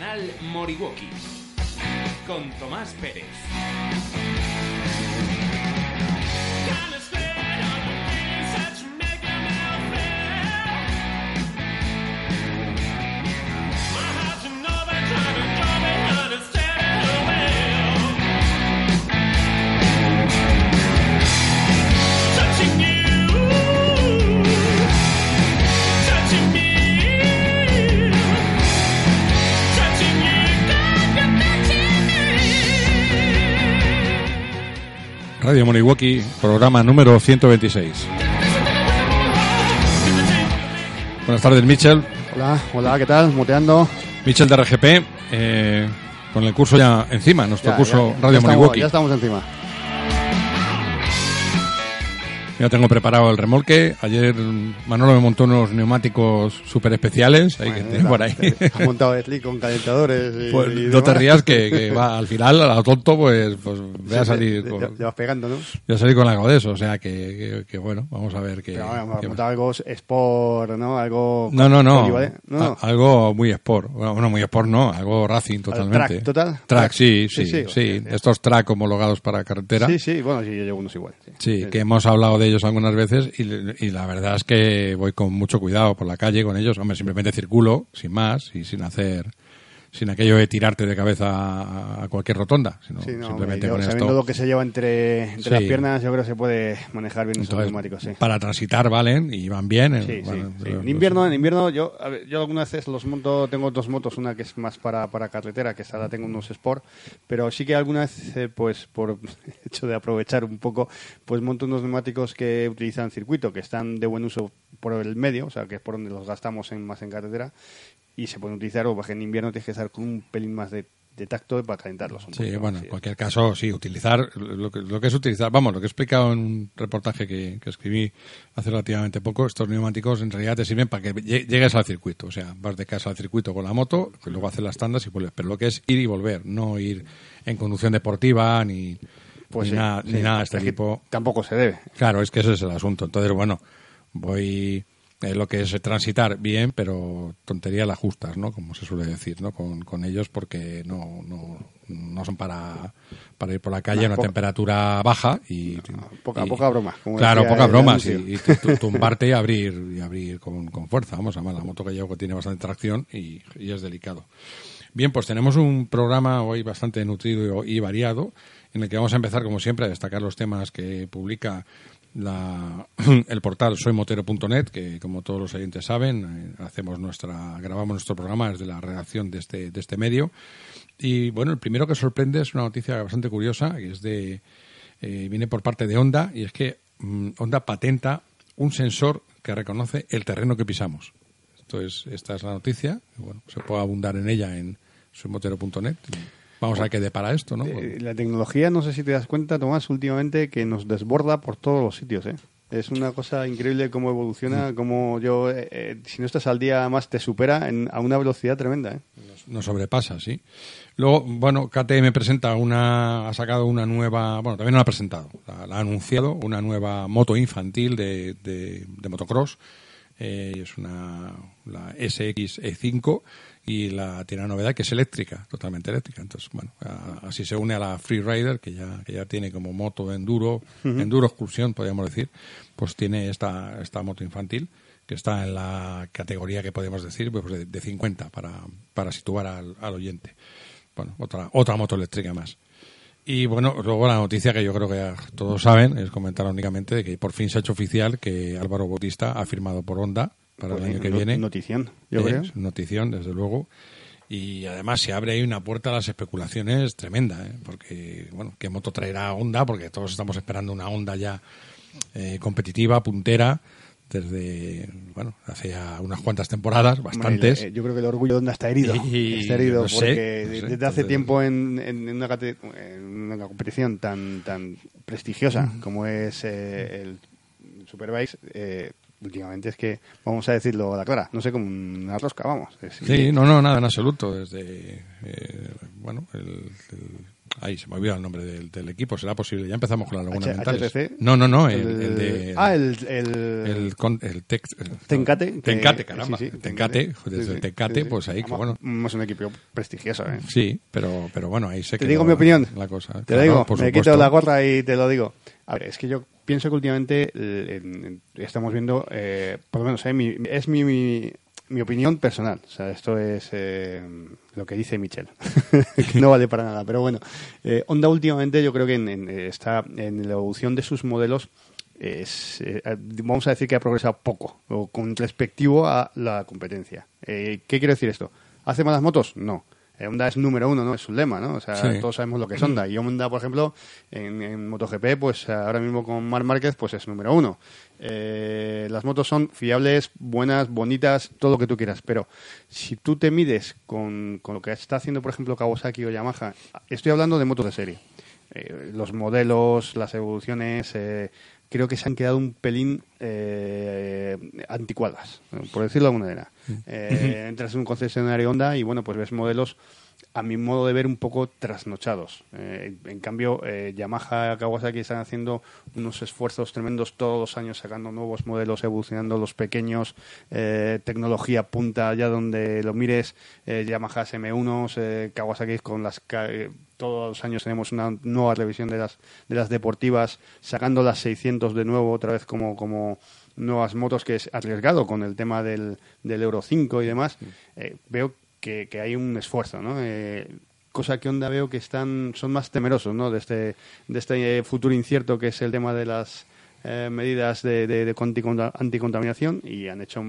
Canal con Tomás Pérez. Radio Moriwaki, programa número 126. Buenas tardes, Michel. Hola, hola, ¿qué tal? Muteando. Michel de RGP, eh, con el curso ya encima, nuestro Ya, curso ya, Radio ya Moriwaki. ya estamos encima. Ya tengo preparado el remolque. Ayer Manolo me montó unos neumáticos súper especiales ahí que tengo por ahí. Ha montado Slick con calentadores y, Pues y no te rías que, que va al final, a lo tonto, pues, pues voy a salir con, te vas pegando, ¿no? voy a salir con algo de eso. O sea que, que- que bueno, vamos a ver qué. Pero vamos, ha montado algo sport, ¿no? Algo... No, no, no. No, no. A- algo muy sport. Bueno, muy sport no, algo racing totalmente. track, total? Track, Track. sí, sí, Sí, sí. sí. Estos track homologados para carretera. Sí, sí, bueno, sí, yo llevo unos igual. Sí, Sí, que hemos hablado de ellos algunas veces y, la verdad es que voy con mucho cuidado por la calle con ellos. Hombre, simplemente circulo, sin más, y sin hacer, sin aquello de tirarte de cabeza a, cualquier rotonda, sino Sí, no, simplemente yo con sabiendo esto. lo que se lleva entre, entre Sí. las piernas, yo creo que se puede manejar bien esos Entonces, neumáticos, sí. para transitar valen y van bien. eh, Sí, bueno, En invierno, en invierno yo, a ver, yo algunas veces los monto, tengo dos motos, una que es más para, para carretera, que la tengo unos Sport, pero sí que algunas veces, pues por hecho de aprovechar un poco, pues monto unos neumáticos que utilizan circuito, que están de buen uso por el medio, o sea, que es por donde los gastamos en, más en carretera, y se pueden utilizar, o en invierno tienes que estar con un pelín más de, de tacto para calentarlos un Sí, bueno, en cualquier caso, sí, utilizar lo que, lo que es utilizar, vamos, lo que he explicado en un reportaje que, que escribí hace relativamente poco, estos neumáticos en realidad te sirven para que lle- llegues al circuito, o sea, vas de casa al circuito con la moto, que luego haces las tandas y vuelves, pero lo que es ir y volver, no ir en conducción deportiva ni, Pues ni, sí, nada, sí. ni nada de este tipo. Tampoco se debe. Claro, es que ese es el asunto. Entonces, bueno, voy eh, lo que es transitar bien, pero tontería las justas, ¿no? Como se suele decir, ¿no? Con, con ellos porque no, no, no son para, para ir por la calle No, a una poca- temperatura baja y... poca- y- poca broma, como Claro, decía poca el broma, anuncio. sí, y tu- tu- tumbarte y abrir, y abrir con, con fuerza. Vamos, además la moto que llevo tiene bastante tracción y, y es delicado. Bien, pues tenemos un programa hoy bastante nutrido y variado, en el que vamos a empezar, como siempre, a destacar los temas que publica la, el portal soymotero.net, que como todos los oyentes saben, eh, hacemos nuestra, grabamos nuestro programa desde la redacción de este, de este medio. Y bueno, el primero que sorprende es una noticia bastante curiosa, que es de, eh, viene por parte de Honda, y es que mm, Honda patenta un sensor que reconoce el terreno que pisamos. Entonces, esta es la noticia. y Bueno, se puede abundar en ella en soymotero.net. Vamos a ver qué depara esto, ¿no? Eh, la tecnología, no sé si te das cuenta, Tomás, últimamente que nos desborda por todos los sitios, ¿eh? Es una cosa increíble cómo Mm. evoluciona, cómo yo, eh, eh, si no estás al día más, te supera en- a una velocidad tremenda, ¿eh? nos sobrepasa, sí. Luego, bueno, KTM presenta una, ha sacado una nueva, bueno, también no la ha presentado, la, la ha anunciado, una nueva moto infantil de, de, de motocross. Eh, es una, la SX-E5 y la tiene la novedad que es eléctrica, totalmente eléctrica. Entonces, bueno, a- así se une a la Freerider, que ya, que ya tiene como moto de enduro, enduro excursión, podríamos decir, pues tiene esta, esta moto infantil que está en la categoría que podemos decir pues de, de 50 para, para situar al, al oyente. Bueno, otra, otra moto eléctrica más. Y bueno, luego la noticia que yo creo que ya todos saben es comentar únicamente de que por fin se ha hecho oficial que Álvaro Bautista ha firmado por Honda para el año que no- viene. Notición, yo Eh, creo. es Notición, desde luego. Y además se abre ahí una puerta a las especulaciones tremenda, ¿eh? porque, bueno, ¿qué moto traerá Honda? Porque todos estamos esperando una Honda ya eh, competitiva, puntera, desde, bueno, hace ya unas cuantas temporadas, bastantes. Eh, yo creo que el orgullo de Honda está herido. Y- está herido no sé, porque no sé, desde hace entonces- tiempo en, en- una, en una competición tan tan prestigiosa como es eh, el Superbike, eh, últimamente es que, vamos a decirlo a la clara, no sé, como una rosca, vamos. Es- Sí, no, no, nada en absoluto. Desde, eh, bueno, el, el Ahí se me olvidó el nombre del, del equipo, será posible. Ya empezamos con las lagunas H- mentales. HTC. No, no, no, el, el de. ah, el... el, el, tec- Tencate. Tencate, caramba. sí, sí, Tencate, joder, desde Tencate, pues ahí, que bueno. Es un equipo prestigioso, ¿eh? Sí, pero, pero bueno, ahí se Te digo mi opinión. La cosa. Te Claro, lo digo, por me supuesto. quito la gorra y te lo digo. A ver, es que yo pienso que últimamente eh, estamos viendo, eh, por lo menos, eh, mi- es mi, mi, mi opinión personal. O sea, esto es eh, lo que dice Michel, que no vale para nada. Pero bueno, Honda últimamente yo creo que en- en- está en la evolución de sus modelos. Es, eh, vamos a decir que ha progresado poco con respectivo a la competencia. Eh, ¿Qué quiere decir esto? ¿Hace malas motos? No. Eh, Honda es número uno, ¿no? Es su lema, ¿no? O sea, Sí. todos sabemos lo que es Honda. Y Honda, por ejemplo, en, en MotoGP, pues ahora mismo con Marc Márquez, pues es número uno. Eh, las motos son fiables, buenas, bonitas, todo lo que tú quieras. Pero si tú te mides con, con lo que está haciendo, por ejemplo, Kawasaki o Yamaha, estoy hablando de motos de serie. Eh, los modelos, las evoluciones, eh, creo que se han quedado un pelín eh, anticuadas, por decirlo de alguna manera. Eh, entras en un concesionario Honda y bueno, pues ves modelos a mi modo de ver un poco trasnochados. Eh, en cambio, eh, Yamaha, Kawasaki están haciendo unos esfuerzos tremendos todos los años sacando nuevos modelos, evolucionando los pequeños, eh, tecnología punta allá donde lo mires, Yamaha M1, eh, Kawasaki con las todos los años tenemos una nueva revisión de las de las deportivas, sacando las 600 de nuevo otra vez como como nuevas motos que es arriesgado con el tema del, del Euro 5 y demás. Eh, veo que, que hay un esfuerzo, ¿no? Eh, cosa que Honda veo que están son más temerosos, ¿no? De este de este futuro incierto que es el tema de las eh, medidas de, de- de anticontaminación y han hecho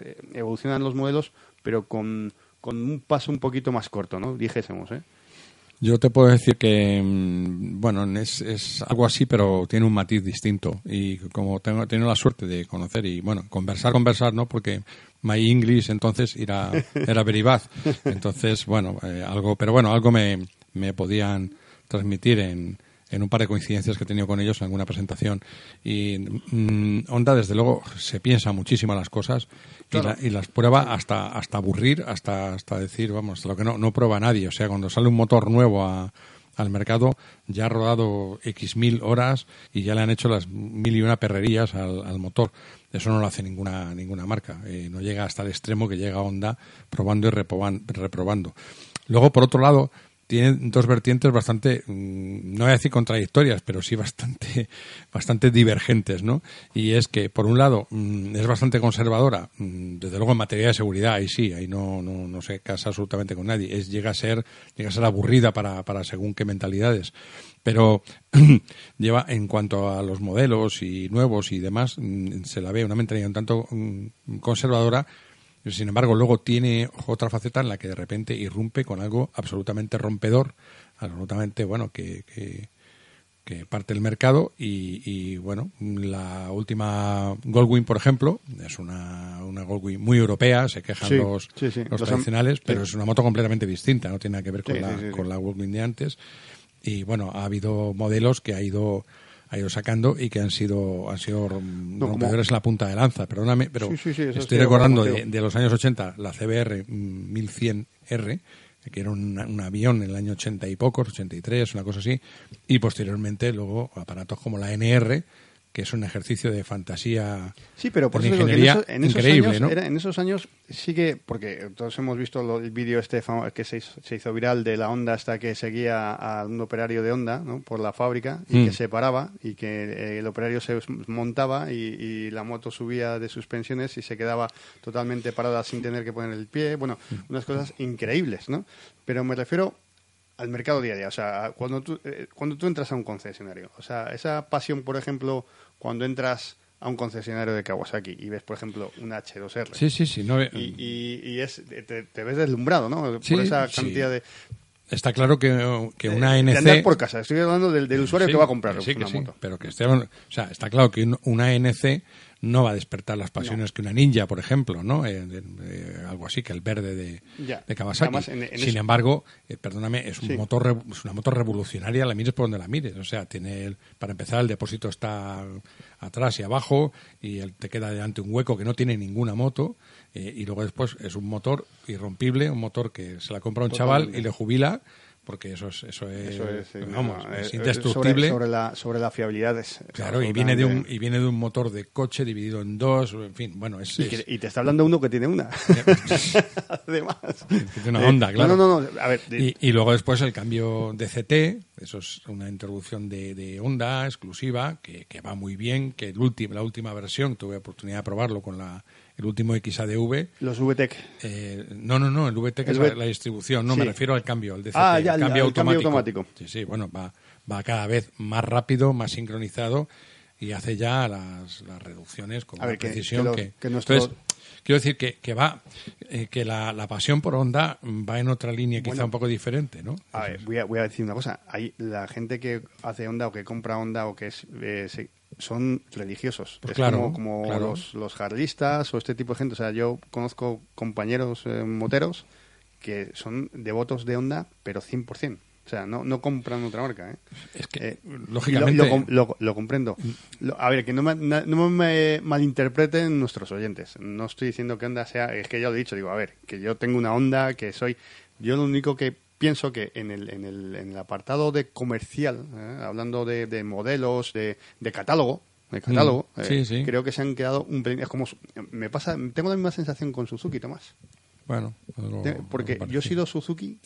eh, evolucionan los modelos, pero con con un paso un poquito más corto, ¿no? Dijésemos, ¿eh? Yo te puedo decir que, mm, bueno, es, es algo así, pero tiene un matiz distinto. Y como tengo, he tenido la suerte de conocer y, bueno, conversar, conversar, ¿no? Porque my English entonces era, era very bad. Entonces, bueno, eh, algo, pero bueno, algo me, me podían transmitir en, en un par de coincidencias que he tenido con ellos en alguna presentación. Y mm, Honda, desde luego, se piensa muchísimo las cosas y, la- y las prueba hasta, hasta aburrir, hasta, hasta decir, vamos, hasta lo que no, no prueba nadie. O sea, cuando sale un motor nuevo a- al mercado, ya ha rodado X mil horas y ya le han hecho las mil y una perrerías al, al motor. Eso no lo hace ninguna, ninguna marca. Eh, no llega hasta el extremo que llega Honda probando y reproban- reprobando. Luego, por otro lado, tiene dos vertientes bastante, mm, no voy a decir contradictorias, pero sí bastante, bastante divergentes, ¿no? Y es que, por un lado, mm, es bastante conservadora, mm, desde luego en materia de seguridad, ahí sí, ahí no, no, no se casa absolutamente con nadie. Es, llega a ser, llega a ser aburrida para, para según qué mentalidades. Pero lleva, en cuanto a los modelos y nuevos y demás, se la ve una mentalidad un tanto conservadora, sin embargo, luego tiene otra faceta en la que de repente irrumpe con algo absolutamente rompedor, absolutamente, bueno, que, que, que parte el mercado y, y, bueno, la última Goldwing, por ejemplo, es una, una Goldwing muy europea, se quejan Sí, los, sí, sí. los Los tradicionales, pero es una moto completamente distinta, no tiene nada que ver con, la, con la Goldwing de antes. Y bueno, ha habido modelos que ha ido ha ido sacando y que han sido han sido No, rompedores en la punta de lanza. Perdóname, pero Sí, sí, sí, eso estoy recordando de, los años 80 la CBR mm, 1100R, que era un, un avión en el año 80 y pocos, 83, una cosa así, y posteriormente luego aparatos como la NR, que es un ejercicio de fantasía Sí, pero por eso digo que en, ingeniería esos- en esos increíble, años, ¿no? era- en esos años sí que, porque todos hemos visto lo- el vídeo este que se hizo, se hizo viral de la Honda hasta que seguía a un operario de Honda ¿no? por la fábrica y Mm. que se paraba y que eh, el operario se montaba y, y la moto subía de suspensiones y se quedaba totalmente parada sin tener que poner el pie. Bueno, Mm. unas cosas increíbles, ¿no? Pero me refiero al mercado día a día. O sea, cuando tú, eh, cuando tú entras a un concesionario, o sea, esa pasión, por ejemplo, cuando entras a un concesionario de Kawasaki y ves, por ejemplo, un H2R. Sí, sí, sí. No, Y, y- y es, te, te ves deslumbrado, ¿no? Sí, por esa sí. cantidad de, Está claro que, que una de NC... andar por casa. Estoy hablando del, del usuario Sí, que va a comprar sí, que una sí, moto. pero que esté, o sea, está claro que un- una ANC no va a despertar las pasiones que una ninja, por ejemplo, ¿no? Eh, de- algo así que el verde de, Ya. de Kawasaki. Además, en- en Sin eso- embargo, eh, perdóname, es un Sí. motor es una moto revolucionaria, la mires por donde la mires. O sea, tiene el- para empezar el depósito está atrás y abajo y el- te queda delante un hueco que no tiene ninguna moto eh, y luego después es un motor irrompible, un motor que se la compra un chaval y le jubila porque eso es, eso es, Eso es, sí, vamos, no, es eh, indestructible. Sobre, sobre la, sobre la fiabilidad es Claro, y viene de un y viene de un motor de coche dividido en dos, en fin, bueno, es, Y, es- que- y te está hablando uno que tiene una. Además. tiene una Eh, Honda, claro. No, no, no. A ver, de- Y, y luego después el cambio de CT, eso es una introducción de, de Honda exclusiva, que, que va muy bien, que el último, la última versión, tuve oportunidad de probarlo con la, el último XADV. los VTEC. Eh, no, no, no, el VTEC es El la, V- la distribución, no, Sí. me refiero al cambio, al DCT, Ah, ya, el cambio, el cambio automático. Sí, sí, bueno, va, va cada vez más rápido, más sincronizado y hace ya las, las reducciones con A ver, que- precisión que lo- que... que nuestro- Entonces, quiero decir que, que va, eh, que la, la pasión por Honda va en otra línea quizá un poco diferente, ¿no? A ver, voy a, voy a decir una cosa. Hay la gente que hace Honda o que compra Honda o que es, eh, se- son religiosos. Pues es claro, como, como claro. los, los jarlistas o este tipo de gente. O sea, yo conozco compañeros eh, moteros que son devotos de Honda, pero 100%. O sea, no, no compran otra marca. ¿eh? Es que, Eh, lógicamente... Lo, lo lo- lo comprendo. Lo- a ver, que no me, no me malinterpreten nuestros oyentes. No estoy diciendo que Honda sea. Es que ya lo he dicho. Digo, a ver, que yo tengo una Honda, que soy. Yo lo único que pienso que en el, en el, en el apartado de comercial, ¿eh? hablando de, de modelos, de, de catálogo. De catálogo, Mm, eh, sí, creo que se han quedado un pelín. Es como. Me pasa. Tengo la misma sensación con Suzuki, Tomás. Bueno, Te- Porque yo he sido Suzuki,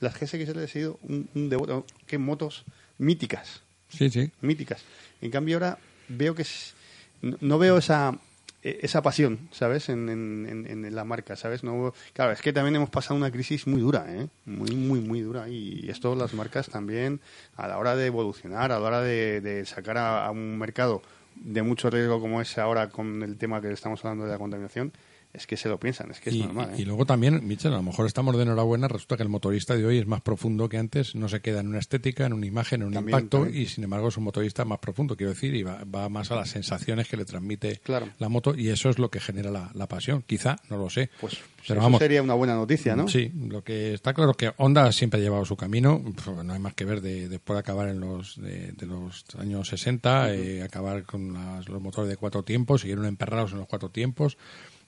las GSX he sido un, un devoto. Qué motos míticas Sí, sí. míticas. En cambio ahora veo que es- no, veo esa esa pasión, ¿sabes? En, en, en- la marca, ¿sabes? No, claro, es que también hemos pasado una crisis muy dura, ¿eh? Muy, muy, muy dura. Y esto las marcas también, a la hora de evolucionar, a la hora de, de sacar a, a un mercado de mucho riesgo como es ahora con el tema que estamos hablando de la contaminación, es que se lo piensan, es que es y, normal, y ¿eh? luego también, Michel, a lo mejor estamos de enhorabuena, resulta que el motorista de hoy es más profundo que antes, no se queda en una estética, en una imagen, en un También, impacto, también. y sin embargo es un motorista más profundo, quiero decir, y va, va más a las sensaciones que le transmite Claro. la moto, y eso es lo que genera la, la pasión, quizá, no lo sé. Pues Pero eso vamos, sería una buena noticia, ¿no? Sí, lo que está claro es que Honda siempre ha llevado su camino, no hay más que ver de, después de acabar en los de, de los años 60, eh, acabar con las- los motores de cuatro tiempos, siguieron emperrados en los cuatro tiempos,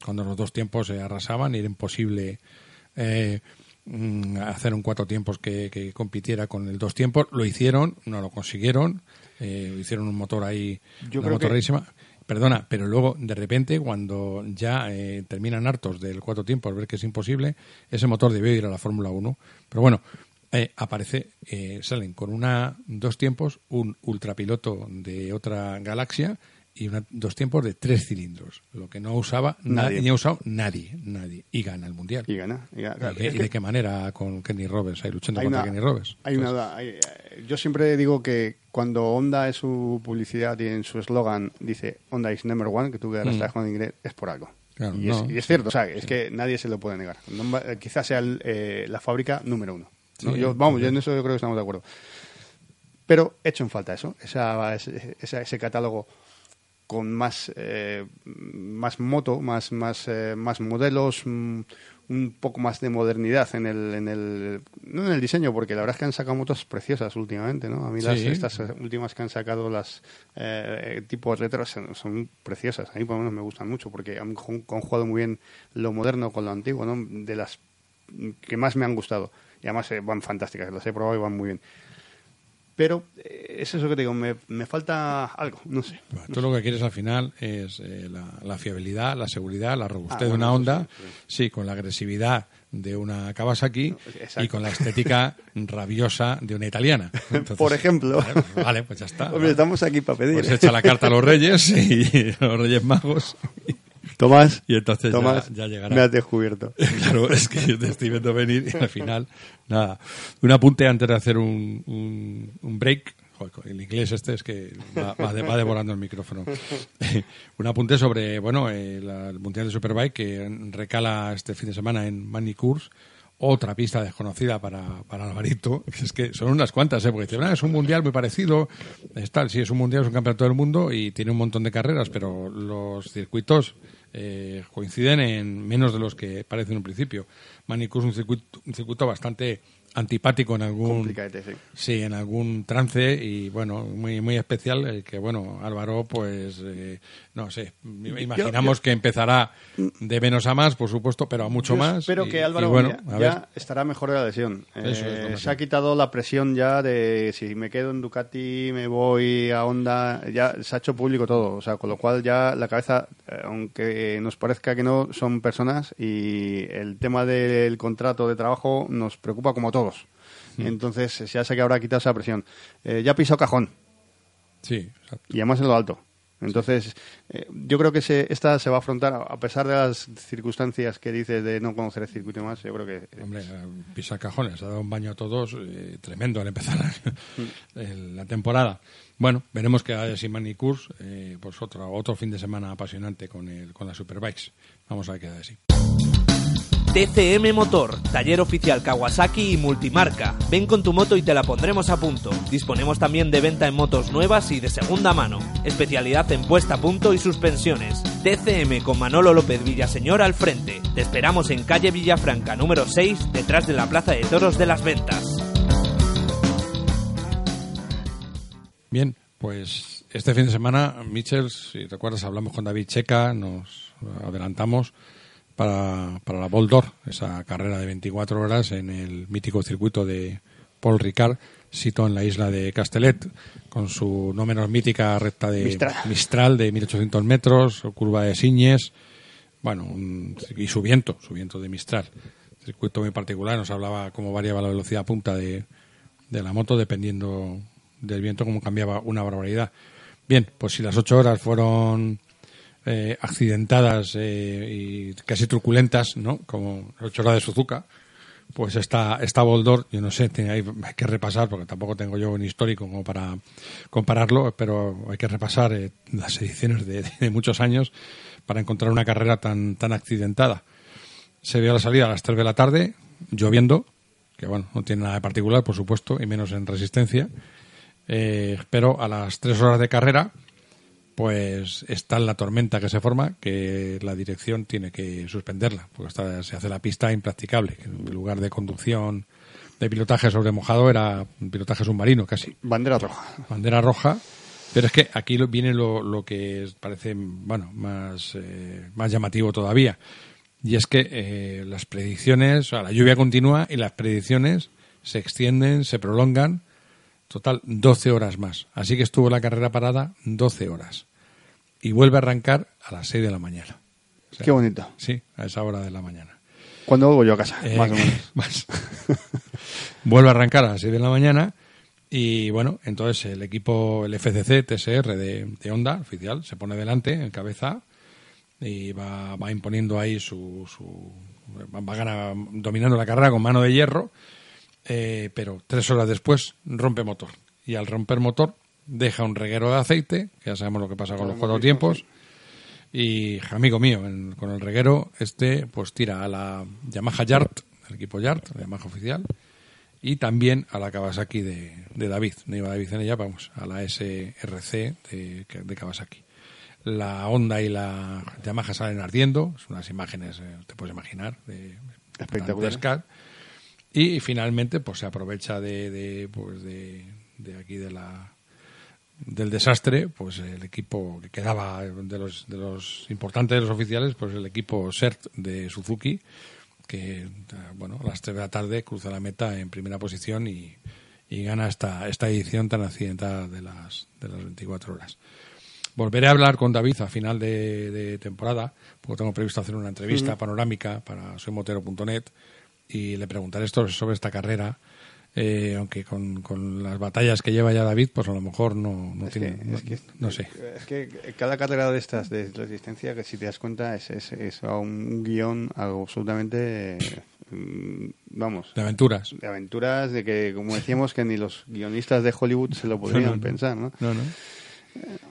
cuando los dos tiempos se arrasaban y era imposible eh, mm, hacer un cuatro tiempos que, que compitiera con el dos tiempos, lo hicieron, no lo consiguieron, eh, hicieron un motor ahí, Yo una creo que- motorísima. Perdona, pero luego de repente cuando ya eh, terminan hartos del cuatro tiempos, ver que es imposible, ese motor debió ir a la Fórmula 1. Pero bueno, eh, aparece, eh, salen con una dos tiempos, un ultrapiloto de otra galaxia y una, dos tiempos de tres cilindros, lo que no usaba nadie, ha usado nadie, nadie, y gana el mundial. Y gana. y gana. ¿Y, Claro, qué- es y que- de qué manera con Kenny Roberts, ahí luchando hay contra una, Kenny Roberts? hay una- hay- eh, yo siempre digo que cuando Honda en su publicidad y en su eslogan dice Honda is number one, que tú que ahora Mm. estás con inglés, es por algo. Claro, y, no. es, y es cierto, o sea, es que nadie se lo puede negar. No eh, quizás sea el, eh, la fábrica número uno. ¿no? Sí, Yo- vamos, sí. yo en eso yo creo que estamos de acuerdo. Pero he hecho en falta eso, esa, ese, ese catálogo con más eh, más moto, más más eh, más modelos, mm, un poco más de modernidad en el en el no en el diseño, porque la verdad es que han sacado motos preciosas últimamente, ¿no? A mí las Sí. estas eh, últimas que han sacado las eh, tipo retro son, son preciosas, a mí por lo menos me gustan mucho porque han con- conjugado muy bien lo moderno con lo antiguo, ¿no? De las que más me han gustado y además eh, van fantásticas, las he probado y van muy bien. Pero eh, es eso que te digo, me, me falta algo, no sé. Bueno, tú lo que quieres al final es eh, la, la fiabilidad, la seguridad, la robustez Ah, de una bueno, eso Honda, sí, con la agresividad de una Kawasaki Exacto. y con la estética rabiosa de una italiana. Entonces, Por ejemplo. Vale, pues, vale, pues ya está. Hombre, estamos aquí para pedir. Pues echa la carta a los reyes y a los reyes magos Tomás, y entonces ya- Tomás, ya, llegará. me has descubierto. Claro, es que yo te estoy viendo venir y al final, nada. Un apunte antes de hacer un, un, un break. Joder, el inglés este es que va, va de- va devorando el micrófono. un apunte sobre, bueno, eh, el Mundial de Superbike que recala este fin de semana en Manicours. Otra pista desconocida para, para Alvarito. que Es que son unas cuantas, ¿eh? Porque dicen, "Ah, es un mundial muy parecido. Es tal, sí, es un mundial, es un campeonato del mundo y tiene un montón de carreras, pero los circuitos eh, coinciden en menos de los que parecen en un principio. Manicus es un circuito, un circuito bastante antipático en algún sí en algún trance y bueno muy muy especial eh, que bueno Álvaro pues eh, no sé imaginamos que empezará de menos a más por supuesto pero a mucho Yo más Espero y- que Álvaro bueno ya, estará mejor de la lesión. Es Eh, se ha quitado la presión ya de si me quedo en Ducati, me voy a Honda, ya se ha hecho público todo. O sea, con lo cual ya la cabeza, eh, aunque nos parezca que no, son personas y el tema del contrato de trabajo nos preocupa como a todos. Hmm. Entonces ya sé que habrá quitado esa presión. Eh, ya pisó cajón sí exacto. y además en lo alto. Entonces, eh, yo creo que se, esta se va a afrontar, a- pesar de las circunstancias que dices de no conocer el circuito más, yo creo que eh, Hombre, eh, pisar cajones, ha dado un baño a todos eh, tremendo al empezar la temporada. Bueno, veremos que haya Simani Kurs, eh, pues otro, otro fin de semana apasionante con, el, con las Superbikes. Vamos a ver qué da de sí. TCM Motor, taller oficial Kawasaki y multimarca. Ven con tu moto y te la pondremos a punto. Disponemos también de venta en motos nuevas y de segunda mano. Especialidad en puesta a punto y suspensiones. TCM con Manolo López Villaseñor al frente. Te esperamos en calle Villafranca número 6, detrás de la Plaza de Toros de las Ventas. Bien, pues este fin de semana, Mitchell, si recuerdas, hablamos con David Checa, nos adelantamos para, para la Boldor, esa carrera de 24 horas en el mítico circuito de Paul Ricard, sito en la isla de Castellet, con su no menos mítica recta de Mistral. Mistral de 1800 metros, curva de Siñes, bueno, un- y su viento, su viento de Mistral. Circuito muy particular, nos hablaba cómo variaba la velocidad punta de, de la moto dependiendo del viento, cómo cambiaba una barbaridad. Bien, pues si las ocho horas fueron eh, accidentadas eh, y casi truculentas, ¿no? Como ocho horas de Suzuka, pues esta, esta Boldor, yo no sé, hay, hay que repasar, porque tampoco tengo yo un histórico como para compararlo, pero hay que repasar eh, las ediciones de, de muchos años para encontrar una carrera tan, tan accidentada. Se vio la salida a las 3 de la tarde, lloviendo, que bueno, no tiene nada de particular, por supuesto, y menos en resistencia. Eh, pero a las 3 horas de carrera, pues está la tormenta que se forma, que la dirección tiene que suspenderla, porque está- se hace la pista impracticable. que En lugar de conducción de pilotaje sobre mojado, era un pilotaje submarino casi bandera roja. bandera roja. Pero es que aquí viene lo, lo que parece bueno más, eh, más llamativo todavía. Y es que eh, las predicciones, o sea, la lluvia continúa y las predicciones se extienden, se prolongan. Total, 12 horas más. Así que estuvo la carrera parada 12 horas. Y vuelve a arrancar a las 6 de la mañana. O sea, Qué bonito. Sí, a esa hora de la mañana. Cuando vuelvo yo a casa, Eh, más o menos. más. Vuelve a arrancar a las 6 de la mañana y bueno, entonces el equipo, el FCC TSR de, de Honda, oficial, se pone delante en cabeza y va, va imponiendo ahí su, su va, va gana- dominando la carrera con mano de hierro, eh, pero tres horas después rompe motor y al romper motor deja un reguero de aceite, que ya sabemos lo que pasa con los cuatro tiempos. Y amigo mío, en- con el reguero, este pues tira a la Yamaha Yard, el equipo Yard, la Yamaha oficial, y también a la Kawasaki de, de David. No iba David en ella, vamos, a la SRC de, de Kawasaki. La Honda y la Yamaha salen ardiendo, son unas imágenes, eh, te puedes imaginar, de, Espectaculares. dantescas. Y finalmente, pues se aprovecha de, de, pues de, de aquí de la del desastre, pues el equipo que quedaba de los, de los importantes de los oficiales, pues el equipo CERT de Suzuki, que eh, bueno, a las 3 de la tarde cruza la meta en primera posición y, y gana esta, esta edición tan accidentada de las, de las 24 horas. Volveré a hablar con David a final de, de temporada, porque tengo previsto hacer una entrevista panorámica para soymotero.net y le preguntaré esto sobre esta carrera. Eh, aunque con, con las batallas que lleva ya David, pues a lo mejor no, no Es tiene. que- no, es que- no sé. Es que cada carrera de estas de resistencia, que si te das cuenta, es, es, es a un guion absolutamente. mm, Vamos. De aventuras. De aventuras, de que, como decíamos, que ni los guionistas de Hollywood se lo podrían no. pensar, ¿no? No, no.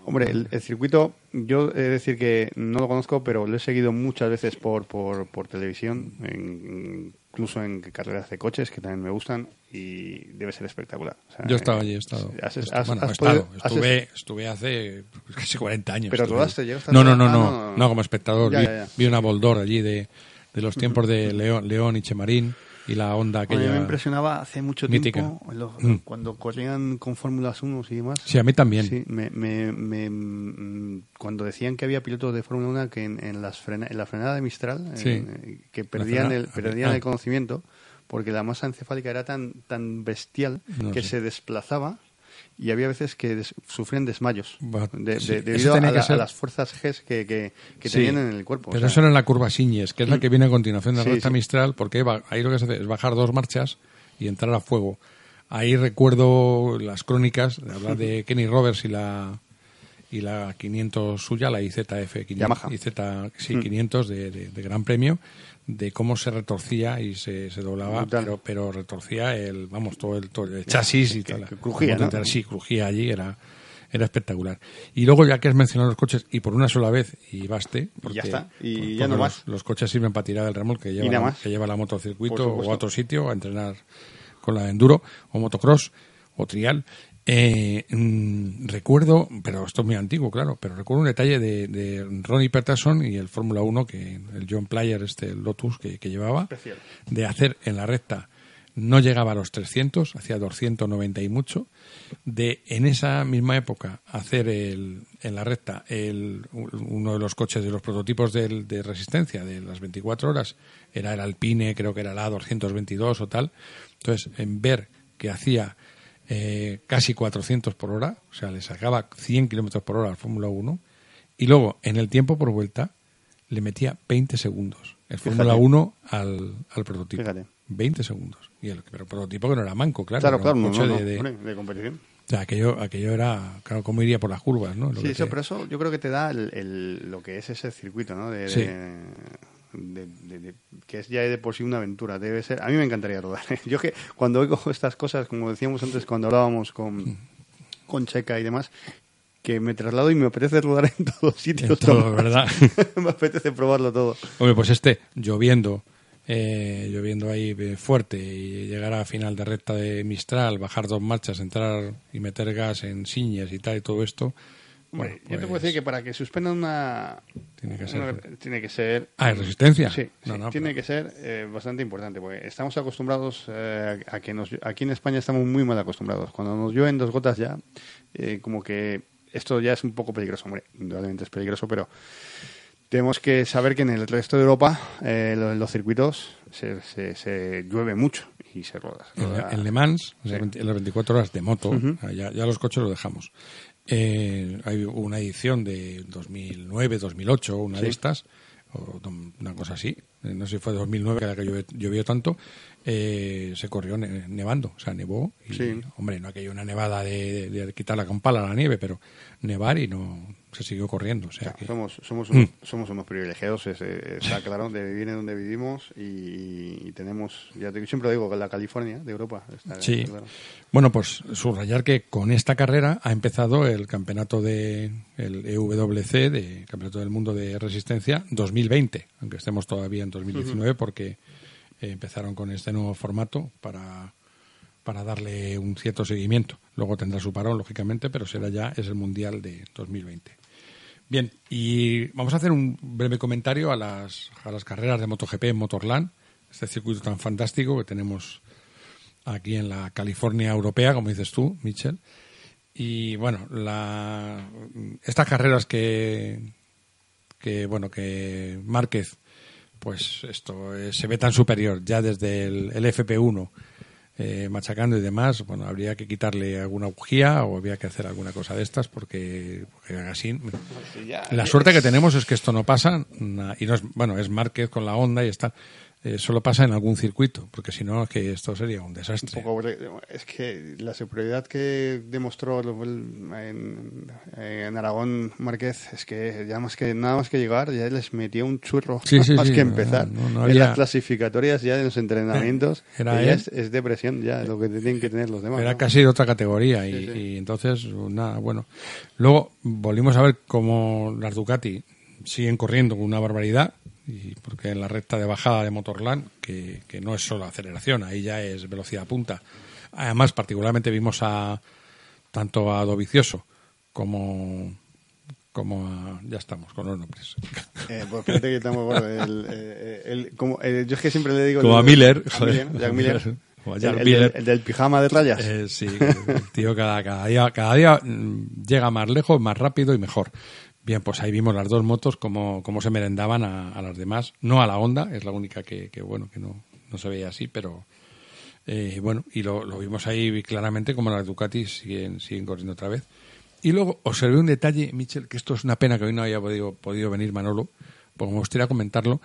Hombre, el, el circuito, yo he de decir que no lo conozco, pero lo he seguido muchas veces por, por, por televisión, en- incluso en carreras de coches, que también me gustan, y debe ser espectacular. O sea, Yo estaba allí, he estado. has- Estu- has- bueno, has he estado. podido- has- estuve, estuve hace casi 40 años. Pero rodaste, no, no, no, Ah, no, no, no. no, como espectador. Ya, vi, ya, ya. vi una boldor allí de, de los tiempos de León, León y Chemarín. Y la Honda A mí me impresionaba hace mucho mítica. tiempo lo- Mm. cuando corrían con Fórmulas 1 y demás. Sí, a mí también. Sí, me, me- me- mm, cuando decían que había pilotos de Fórmula 1 que en, en las frena- en la frenada de Mistral, Sí. en- que perdían, el, perdían ah. el conocimiento porque la masa encefálica era tan, tan bestial No que sé. se desplazaba y había veces que des- sufrían desmayos de- sí, de- debido a, la- ser- a las fuerzas G que, que, que Sí. tenían en el cuerpo. o Pero sea, eso era en la curva Siñes, que es la que viene a continuación de la Sí, recta. Mistral, porque ahí lo que se hace es bajar dos marchas y entrar a fuego. Ahí recuerdo las crónicas de hablar de Kenny Roberts y la y la 500 suya, la IZF 500, Yamaha. IZ, sí, Mm. 500 de, de- de Gran Premio, de cómo se retorcía y se, se doblaba, pero, pero retorcía el, vamos, todo el, todo el chasis y tal. crujía, Sí, crujía allí, era, era espectacular. Y luego, ya que has mencionado los coches, y por una sola vez, y baste, porque, ya está, y porque ya no los, más. los coches sirven para tirar el remolque que lleva, la, que lleva la Por motocircuito supuesto. o a otro sitio a entrenar con la de enduro o motocross o trial. Eh, mm, recuerdo, pero esto es muy antiguo, claro, pero recuerdo un detalle de, de Ronnie Peterson y el Fórmula 1, que el John Player, este el Lotus que, que llevaba, Especial. de hacer en la recta no llegaba a los 300, hacía 290 y mucho, de en esa misma época hacer el, en la recta el, uno de los coches de los prototipos del- de resistencia de las 24 horas era el Alpine, creo que era la A222 o tal. Entonces, en ver que hacía eh, casi 400 por hora, o sea, le sacaba 100 kilómetros por hora al Fórmula 1, y luego en el tiempo por vuelta le metía 20 segundos el. Fórmula 1 al, al prototipo. Fíjate. 20 segundos. Y el pero prototipo que no era manco, claro. Claro, claro, no, no, no, de, de- hombre, de competición. o sea, aquello, aquello era, claro, cómo iría por las curvas, ¿no? Lo Sí, eso, te- pero eso yo creo que te da el, el- lo que es ese circuito, ¿no? De, Sí. de- que es ya de por sí una aventura. Debe ser. A mí me encantaría rodar. Yo que cuando oigo estas cosas, como decíamos antes, cuando hablábamos con, con Checa y demás, que me traslado y me apetece rodar en todos sitios. En todo, ¿verdad? me apetece probarlo todo. Hombre, pues este, lloviendo, eh, lloviendo ahí eh, fuerte y llegar a final de recta de Mistral, bajar dos marchas, entrar y meter gas en Siñes y tal y todo esto. Bueno, yo te puedo pues, decir que para que suspendan una. Tiene que ser- una- tiene que ser. Ah, ¿es resistencia? Sí, No, sí, no, tiene pero- que ser eh, bastante importante, porque estamos acostumbrados eh, a que nos. Aquí en España estamos muy mal acostumbrados. Cuando nos llueven dos gotas ya, eh, como que esto ya es un poco peligroso. Hombre, indudablemente es peligroso, pero tenemos que saber que en el resto de Europa, eh, lo- en los circuitos, se, se, se llueve mucho y se roda. se En, roda. en Le Mans, o sea, Sí. en las 24 horas de moto, ya los coches los dejamos. Eh, hay una edición de 2009, 2008, una de estas, o una cosa así, eh, no sé si fue 2009 que la que llovió, llovió tanto, eh, se corrió ne- nevando, o sea, nevó. Y, Sí. Hombre, no aquello una nevada de, de, de quitarla con pala a la nieve, pero nevar y no se siguió corriendo. O sea, Claro, que- somos, somos, Mm. unos, somos unos privilegiados, es- es- está claro, de vivir en donde vivimos y, y tenemos, ya te, siempre lo digo, la California de Europa. está- Sí. claro. Bueno, pues subrayar que con esta carrera ha empezado el campeonato de el EWC, de Campeonato del Mundo de Resistencia 2020, aunque estemos todavía en 2019 porque eh, empezaron con este nuevo formato para para darle un cierto seguimiento. Luego tendrá su parón, lógicamente, pero será ya es el Mundial de 2020. Bien, y vamos a hacer un breve comentario a las, a las carreras de MotoGP en Motorland, este circuito tan fantástico que tenemos aquí en la California europea, como dices tú, Michel. Y bueno, la, estas carreras que, que bueno que Márquez, pues esto eh, se ve tan superior ya desde el, el FP1 eh, machacando y demás, bueno, habría que quitarle alguna bujía o habría que hacer alguna cosa de estas porque, porque así Sí, ya, la es- suerte que tenemos es que esto no pasa y no es bueno es Márquez con la onda y está eh, solo pasa en algún circuito porque si no es que esto sería un desastre. Un poco, es que la superioridad que demostró en, en Aragón Márquez es que ya más que nada más que llegar ya les metió un churro Sí, sí, más sí, que empezar. no, no en las clasificatorias ya en los entrenamientos Era ya es, es depresión ya lo que tienen que tener los demás era ¿no? casi de otra categoría y entonces nada bueno. Luego volvimos a ver cómo las Ducati siguen corriendo con una barbaridad y porque en la recta de bajada de Motorland que, que no es solo aceleración ahí ya es velocidad punta además particularmente vimos a tanto a Dovicioso como como a- ya estamos con los nombres. Eh, pues fíjate que estamos el, eh, el- como, eh, yo es que siempre le digo Como el- a Miller, a. Miller, Jack Miller. Como a El- Jack el, Miller. del- el del pijama de rayas Eh, sí, el tío cada, cada día, cada día mm, llega más lejos, más rápido y mejor. Bien, pues ahí vimos las dos motos como, como se merendaban a, a las demás. No a la Honda, es la única que, que, bueno, que no, no se veía así, pero eh, bueno, y lo, lo vimos ahí claramente como las Ducati siguen, siguen corriendo otra vez. Y luego observé un detalle, Michel, que esto es una pena que hoy no haya podido, podido venir Manolo, porque me gustaría comentarlo.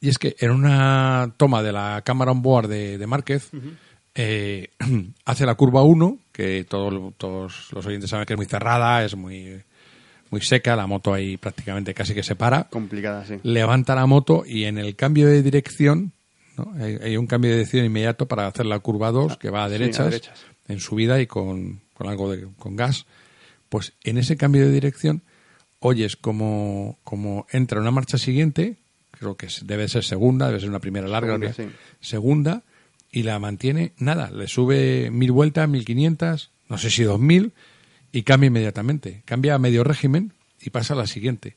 Y es que en una toma de la cámara on board de, de Márquez, eh, hace la curva 1, que todo- todos los oyentes saben que es muy cerrada, es muy, muy seca, la moto ahí prácticamente casi que se para, complicada sí levanta la moto y en el cambio de dirección, ¿no? hay, hay un cambio de dirección inmediato para hacer la curva 2, que va a sí, a derechas, en subida y con, con algo de con gas. Pues en ese cambio de dirección oyes como, como entra una marcha siguiente, creo que debe ser segunda, debe ser una primera larga, Segunda, sí. segunda, y la mantiene, nada, le sube mil vueltas, mil quinientas, no sé si dos mil, y cambia inmediatamente. Cambia a medio régimen y pasa a la siguiente.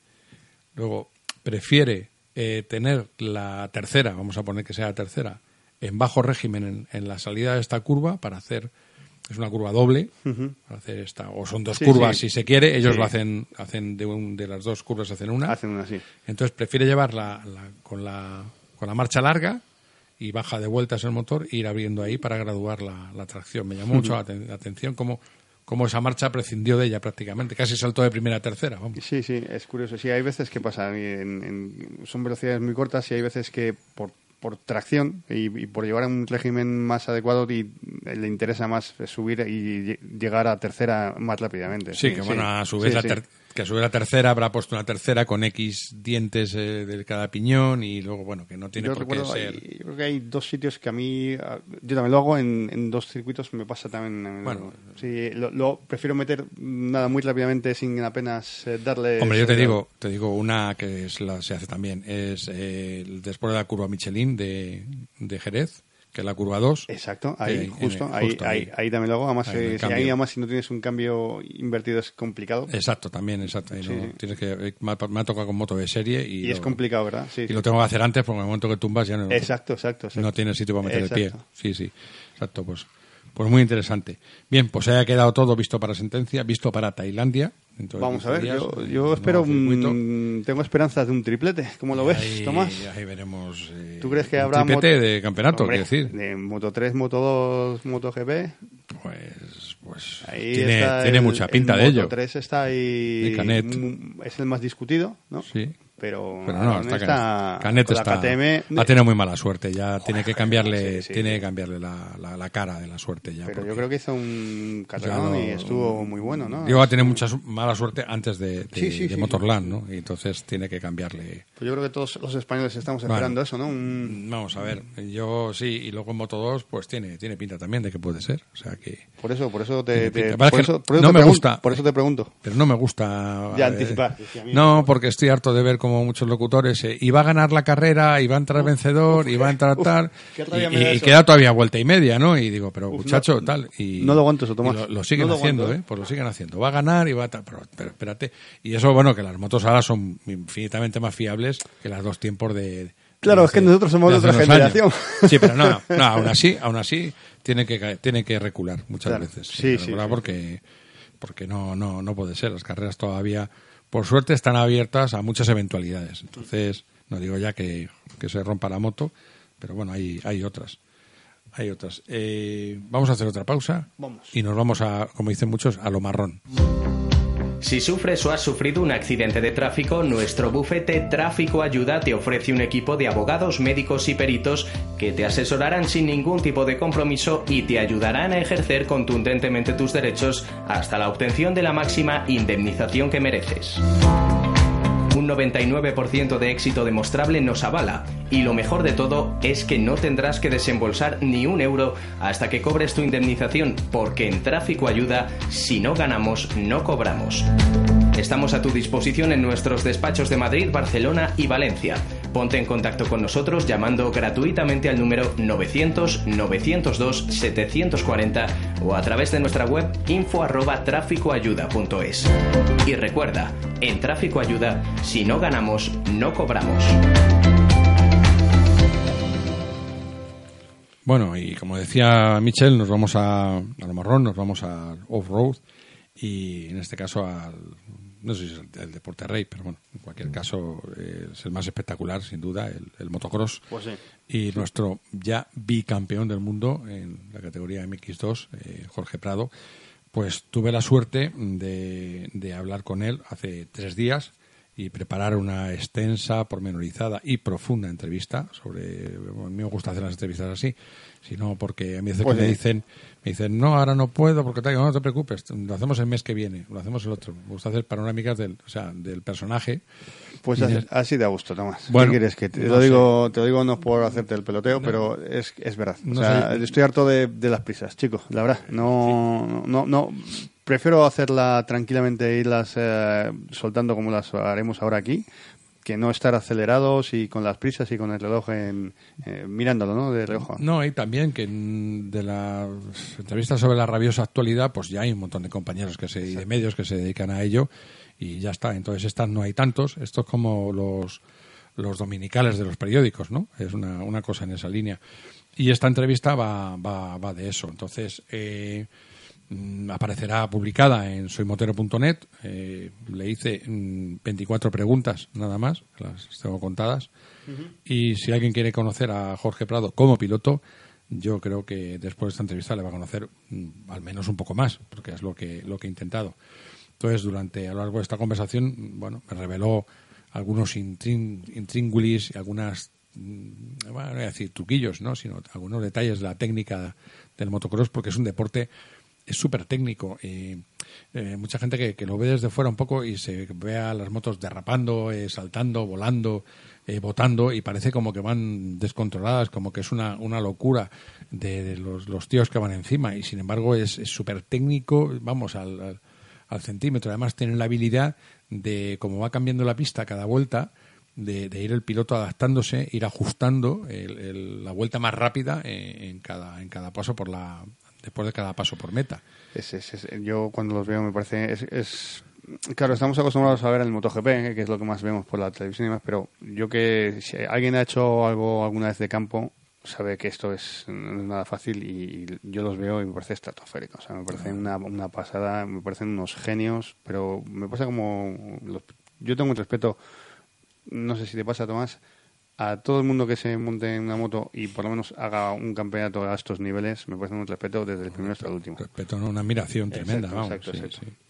Luego, prefiere eh, tener la tercera, vamos a poner que sea la tercera, en bajo régimen en, en la salida de esta curva para hacer, es una curva doble, para hacer esta, o son dos Sí, curvas sí. si se quiere, ellos Sí. lo hacen, hacen de, un, de las dos curvas hacen una. hacen una así Entonces prefiere llevarla la- con, la, con la marcha larga y baja de vueltas el motor e ir abriendo ahí para graduar la, la tracción. Me llamó mucho la, aten- la atención cómo, cómo esa marcha prescindió de ella prácticamente. Casi saltó de primera a tercera. Vamos. Sí, sí, es curioso. Sí, hay veces que pasa, en- en- son velocidades muy cortas y hay veces que por, por tracción y, y por llevar a un régimen más adecuado y le interesa más subir y lle- llegar a tercera más rápidamente. Sí, que bueno, a su vez Sí, la sí. Que a su vez la tercera habrá puesto una tercera con X dientes eh, de cada piñón y luego, bueno, que no tiene Yo por qué ser... hay- yo creo que hay dos sitios que a mí, yo también lo hago en, en dos circuitos, me pasa también. Bueno. sí, lo, lo prefiero meter nada muy rápidamente sin apenas eh, darle. Hombre, yo te digo, te digo una que es la, se hace también, es eh, después de la curva Michelin de, de Jerez, que es la curva 2. Exacto, ahí, Ahí, justo, en- ahí, justo ahí, ahí. ahí también lo hago. Además, eh, si, ahí además si no tienes un cambio invertido es complicado. Exacto, también, exacto. ahí Sí, no- sí. Tienes que, eh, me, ha, tocado con moto de serie y, y es complicado, ¿verdad? Sí, y lo tengo que hacer antes porque en el momento que tumbas ya no, Exacto, exacto, exacto. no tienes sitio para meter el pie. Exacto. Sí, sí, exacto, pues, pues muy interesante. Bien, pues haya quedado todo visto para sentencia, visto para Tailandia. Vamos a 15 ver, días, yo, el yo espero, un- tengo esperanzas de un triplete. ¿Cómo lo ves, Ahí- Tomás? Ahí veremos. eh, ¿Tú crees que un habrá triplete moto- de campeonato, Hombre, quiero decir? De Moto 3, Moto 2, Moto GP. Pues, pues Ahí tiene, tiene el- mucha el pinta de Moto ello. 3 está ahí. Canet. mm, Es el más discutido, ¿no? Sí. Pero, Pero no, Aaron está, Canet con la está, KTM. ha tenido muy mala suerte. Ya tiene que cambiarle, sí, sí. tiene que cambiarle la, la, la cara de la suerte ya. Pero yo creo que hizo un carrerón ya y no- estuvo muy bueno, ¿no? Digo, ha tenido mucha mala suerte antes de, de, Sí, de Motorland, ¿no? Y entonces tiene que cambiarle. Pues yo creo que todos los españoles estamos Bueno. esperando eso, ¿no? Un- Vamos a ver, yo sí, y luego en Moto 2, pues tiene, tiene pinta también de que puede ser. O sea que. Por eso, por eso te, te- por eso, por eso no te me gusta. Por eso te pregunto. Pero no me gusta. Ya eh, anticipar, no, porque estoy harto de ver como muchos locutores. eh, y va a ganar la carrera, y va a entrar vencedor, y va a entrar uf, tal. y, queda todavía vuelta y media, ¿no? Y digo, pero muchacho, no- tal. Y, no lo aguanto eso, Tomás. Lo, lo siguen No lo haciendo, aguanto, ¿eh? Pues lo siguen haciendo. Va a ganar y va a tal. Pero, pero espérate. Y eso, bueno, que las motos ahora son infinitamente más fiables que las dos tiempos de. Claro, es que nosotros somos de otra años. generación. Sí, pero no, no, aún así, aún así tiene que tiene que recular muchas Claro. veces. Sí, recular sí. porque porque no no no puede ser. Las carreras todavía, por suerte, están abiertas a muchas eventualidades. Entonces, no digo ya que, que se rompa la moto, pero bueno, hay hay otras. Hay otras. Eh, vamos a hacer otra pausa Vamos. y nos vamos a, como dicen muchos, a lo marrón. Si sufres o has sufrido un accidente de tráfico, nuestro bufete Tráfico Ayuda te ofrece un equipo de abogados, médicos y peritos que te asesorarán sin ningún tipo de compromiso y te ayudarán a ejercer contundentemente tus derechos hasta la obtención de la máxima indemnización que mereces. Un 99% de éxito demostrable nos avala y lo mejor de todo es que no tendrás que desembolsar ni un euro hasta que cobres tu indemnización porque en Tráfico Ayuda, si no ganamos, no cobramos. Estamos a tu disposición en nuestros despachos de Madrid, Barcelona y Valencia. Ponte en contacto con nosotros llamando gratuitamente al número 900 902 740 o a través de nuestra web info tráficoayuda.es. Y recuerda, en Tráfico Ayuda, si no ganamos, no cobramos. Bueno, y como decía Michel, nos vamos a, a lo marrón, nos vamos al off-road y en este caso al, no sé si es el, el deporte rey, pero bueno, en cualquier caso eh, es el más espectacular, sin duda, el, el motocross. Pues sí. Y nuestro ya bicampeón del mundo en la categoría MX2, eh, Jorge Prado, pues tuve la suerte de, de hablar con él hace tres días y preparar una extensa, pormenorizada y profunda entrevista sobre. A mí me gusta hacer las entrevistas así, sino porque a mí veces Pues que me dicen, me dicen, no, ahora no puedo, porque tal, digo, no te preocupes, lo hacemos el mes que viene, lo hacemos el otro. Me gusta hacer panorámicas del, o sea, del personaje. Pues Y así, de- así da gusto, Tomás. Bueno, ¿Qué quieres que te, no lo sé. digo? Te lo digo no por hacerte el peloteo, pero es, es verdad. O sea, estoy harto de, de las prisas, chicos. La verdad, no, no, no. Prefiero hacerla tranquilamente e irlas eh, soltando como las haremos ahora aquí, que no estar acelerados y con las prisas y con el reloj en, eh, mirándolo, ¿no? De reojo. No, y también que de las entrevistas sobre la rabiosa actualidad, pues ya hay un montón de compañeros que se, y de medios que se dedican a ello y ya está. Entonces, estas no hay tantos. Esto es como los, los dominicales de los periódicos, ¿no? Es una, una cosa en esa línea. Y esta entrevista va, va, va de eso. Entonces, eh, aparecerá publicada en soymotero.net. Eh, le hice mm, 24 preguntas nada más, las tengo contadas. Y si alguien quiere conocer a Jorge Prado como piloto, yo creo que después de esta entrevista le va a conocer mm, al menos un poco más, porque es lo que, lo que he intentado. Entonces, durante a lo largo de esta conversación, bueno, me reveló algunos intrín- intríngulis y algunas, mm, bueno, no voy a decir truquillos, ¿no? sino algunos detalles de la técnica del motocross, porque es un deporte es súper técnico. Y, eh, mucha gente que, que lo ve desde fuera un poco y se ve a las motos derrapando, eh, saltando, volando, eh, botando y parece como que van descontroladas, como que es una, una locura de, los, los tíos que van encima. Y sin embargo es es súper técnico, vamos, al, al, al centímetro. Además tienen la habilidad de, como va cambiando la pista cada vuelta, de, de ir el piloto adaptándose, ir ajustando el- el- la vuelta más rápida eh, en, cada, en cada paso por la después de cada paso por meta. Es, es- es- yo cuando los veo me parece es, claro estamos acostumbrados a ver el MotoGP eh, que es lo que más vemos por la televisión y demás pero yo que si alguien ha hecho algo alguna vez de campo sabe que esto es no es nada fácil y, y yo los veo y me parece estratosférico o sea me parece una, una pasada me parecen unos genios pero me pasa como los- yo tengo un respeto no sé si te pasa Tomás a todo el mundo que se monte en una moto y por lo menos haga un campeonato a estos niveles me parece un respeto desde el primero hasta el último Respeto, ¿no? una admiración tremenda, Exacto, vamos. exacto, sí, exacto. sí.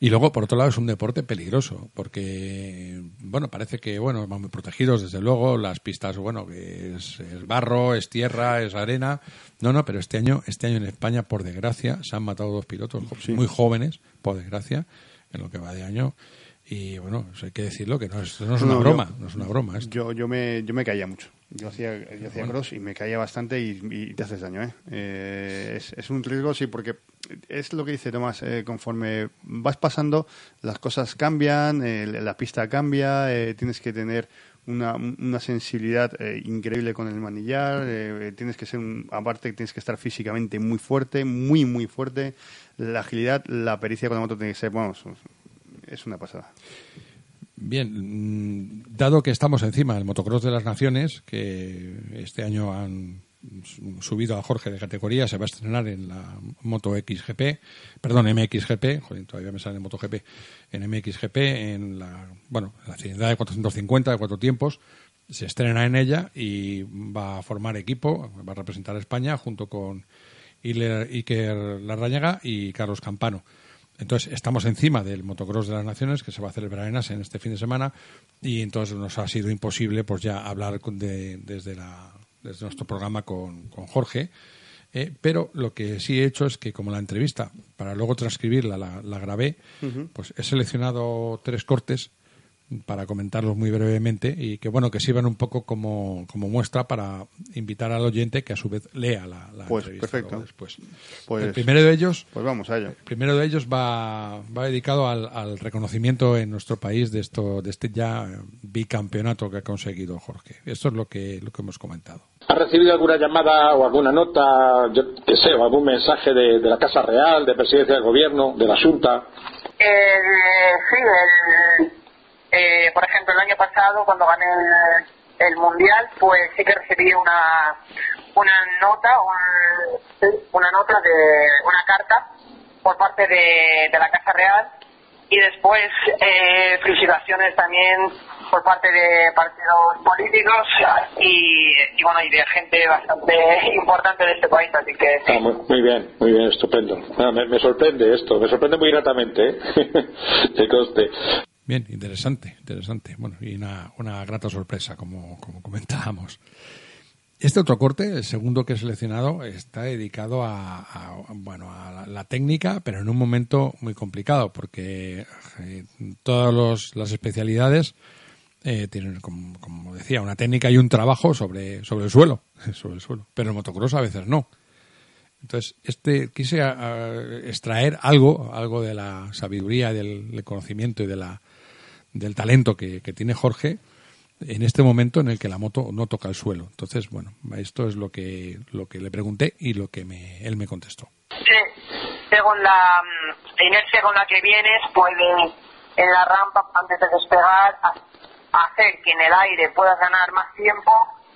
Y luego, por otro lado, es un deporte peligroso, porque, bueno, parece que, bueno, van muy protegidos, desde luego, las pistas, bueno, que es, es barro, es tierra, es arena. No, no, pero este año, este año en España, por desgracia, se han matado dos pilotos muy jóvenes, por desgracia, en lo que va de año. Y bueno, eso hay que decirlo, que no es, no es una No, broma, yo- no es una broma esto. Yo, yo, me, yo me caía mucho. Yo hacía, yo hacía cross y me caía bastante y, y te haces daño. ¿eh? Eh, es, es un riesgo, sí, porque es lo que dice Tomás. eh, conforme vas pasando, las cosas cambian, eh, la pista cambia, eh, tienes que tener una, una sensibilidad eh, increíble con el manillar, eh, tienes que ser, un- aparte, tienes que estar físicamente muy fuerte, muy, muy fuerte. La agilidad, la pericia con la moto tiene que ser, vamos, es una pasada. Bien, mm, dado que estamos encima del motocross de las naciones, que este año han su- subido a Jorge de categoría, se va a estrenar en la Moto XGP, perdón, MXGP, joder, todavía me sale MotoGP, en MXGP, en la, bueno, en la cilindrada de 450 de cuatro tiempos, se estrena en ella y va a formar equipo, va a representar a España junto con Iker Larrañaga y Carlos Campano. Entonces, estamos encima del motocross de las naciones que se va a celebrar en Asen este fin de semana y entonces nos ha sido imposible pues ya hablar de- desde, la, desde nuestro programa con, con Jorge. Eh, pero lo que sí he hecho es que como la entrevista, para luego transcribirla, la, la grabé, pues he seleccionado tres cortes para comentarlos muy brevemente y que bueno que sirvan un poco como, como muestra para invitar al oyente que a su vez lea la, la Pues, entrevista perfecto. después. Pues- el primero de ellos Pues vamos a ello. el primero de ellos va, va dedicado al, al reconocimiento en nuestro país de esto de este ya eh, bicampeonato que ha conseguido Jorge esto es lo que lo que hemos comentado ¿Has recibido alguna llamada o alguna nota, yo qué sé, o algún mensaje de, de la Casa Real, de Presidencia del Gobierno, de la Junta? Eh, sí, el, eh, por ejemplo, el año pasado, cuando gané el, Mundial, pues sí que recibí una, una nota, un- una nota de una carta por parte de, la Casa Real y después eh, felicitaciones también por parte de partidos políticos y, y bueno y de gente bastante importante de este país así que. Ah, muy, bien, muy bien, estupendo. Me, me sorprende esto, me sorprende muy gratamente, ¿eh? que conste. Bien, interesante, interesante. Bueno, y una, una grata sorpresa, como, como comentábamos. Este otro corte, el segundo que he seleccionado, está dedicado a, bueno, a la, técnica, pero en un momento muy complicado, porque eh, todas los- las especialidades eh, tienen, como, decía, una técnica y un trabajo sobre, sobre el suelo, sobre el suelo. Pero el motocross a veces no. Entonces, este quise a extraer algo, algo de la sabiduría, del, del conocimiento y de la, del talento que, que tiene Jorge en este momento en el que la moto no toca el suelo. Entonces, bueno, esto es lo que, lo que le pregunté y lo que me, él me contestó. Sí, según la mm, inercia con la que vienes, puedes en la rampa, antes de despegar, ha- hacer que en el aire puedas ganar más tiempo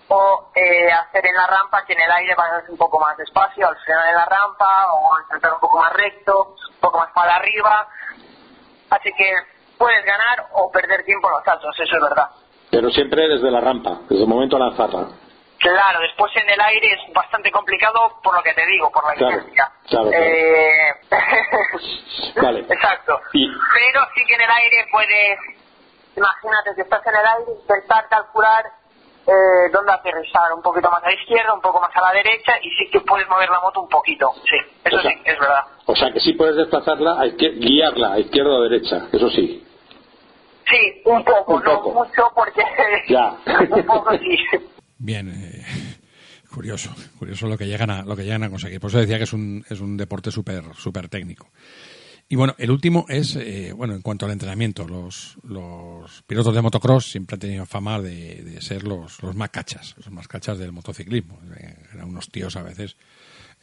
o eh, hacer en la rampa que en el aire vayas un poco más despacio al frenar en la rampa o al saltar un poco más recto, un poco más para arriba. Así que puedes ganar o perder tiempo en los saltos, eso es verdad. Pero siempre desde la rampa, desde el momento de lanzarla. Claro, después en el aire es bastante complicado por lo que te digo, por la Claro, inercia. claro, claro. Eh, Vale. Exacto. Y- Pero sí que en el aire puedes, imagínate que estás en el aire, intentar calcular eh, dónde aterrizar, un poquito más a la izquierda, un poco más a la derecha, y sí que puedes mover la moto un poquito. Sí, eso O sea- sí, es verdad. O sea que sí puedes desplazarla, a guiarla a izquierda o derecha, eso sí. Sí, un poco, Un no poco. mucho, porque Ya. un poco sí. Bien, eh, curioso, curioso lo que llegan a, lo que llegan a conseguir. Por eso decía que es un, es un deporte súper, súper técnico. Y bueno, el último es, eh, bueno, en cuanto al entrenamiento, los, los pilotos de motocross siempre han tenido fama de, de ser los, los más cachas, los más cachas del motociclismo. Eh, eran unos tíos a veces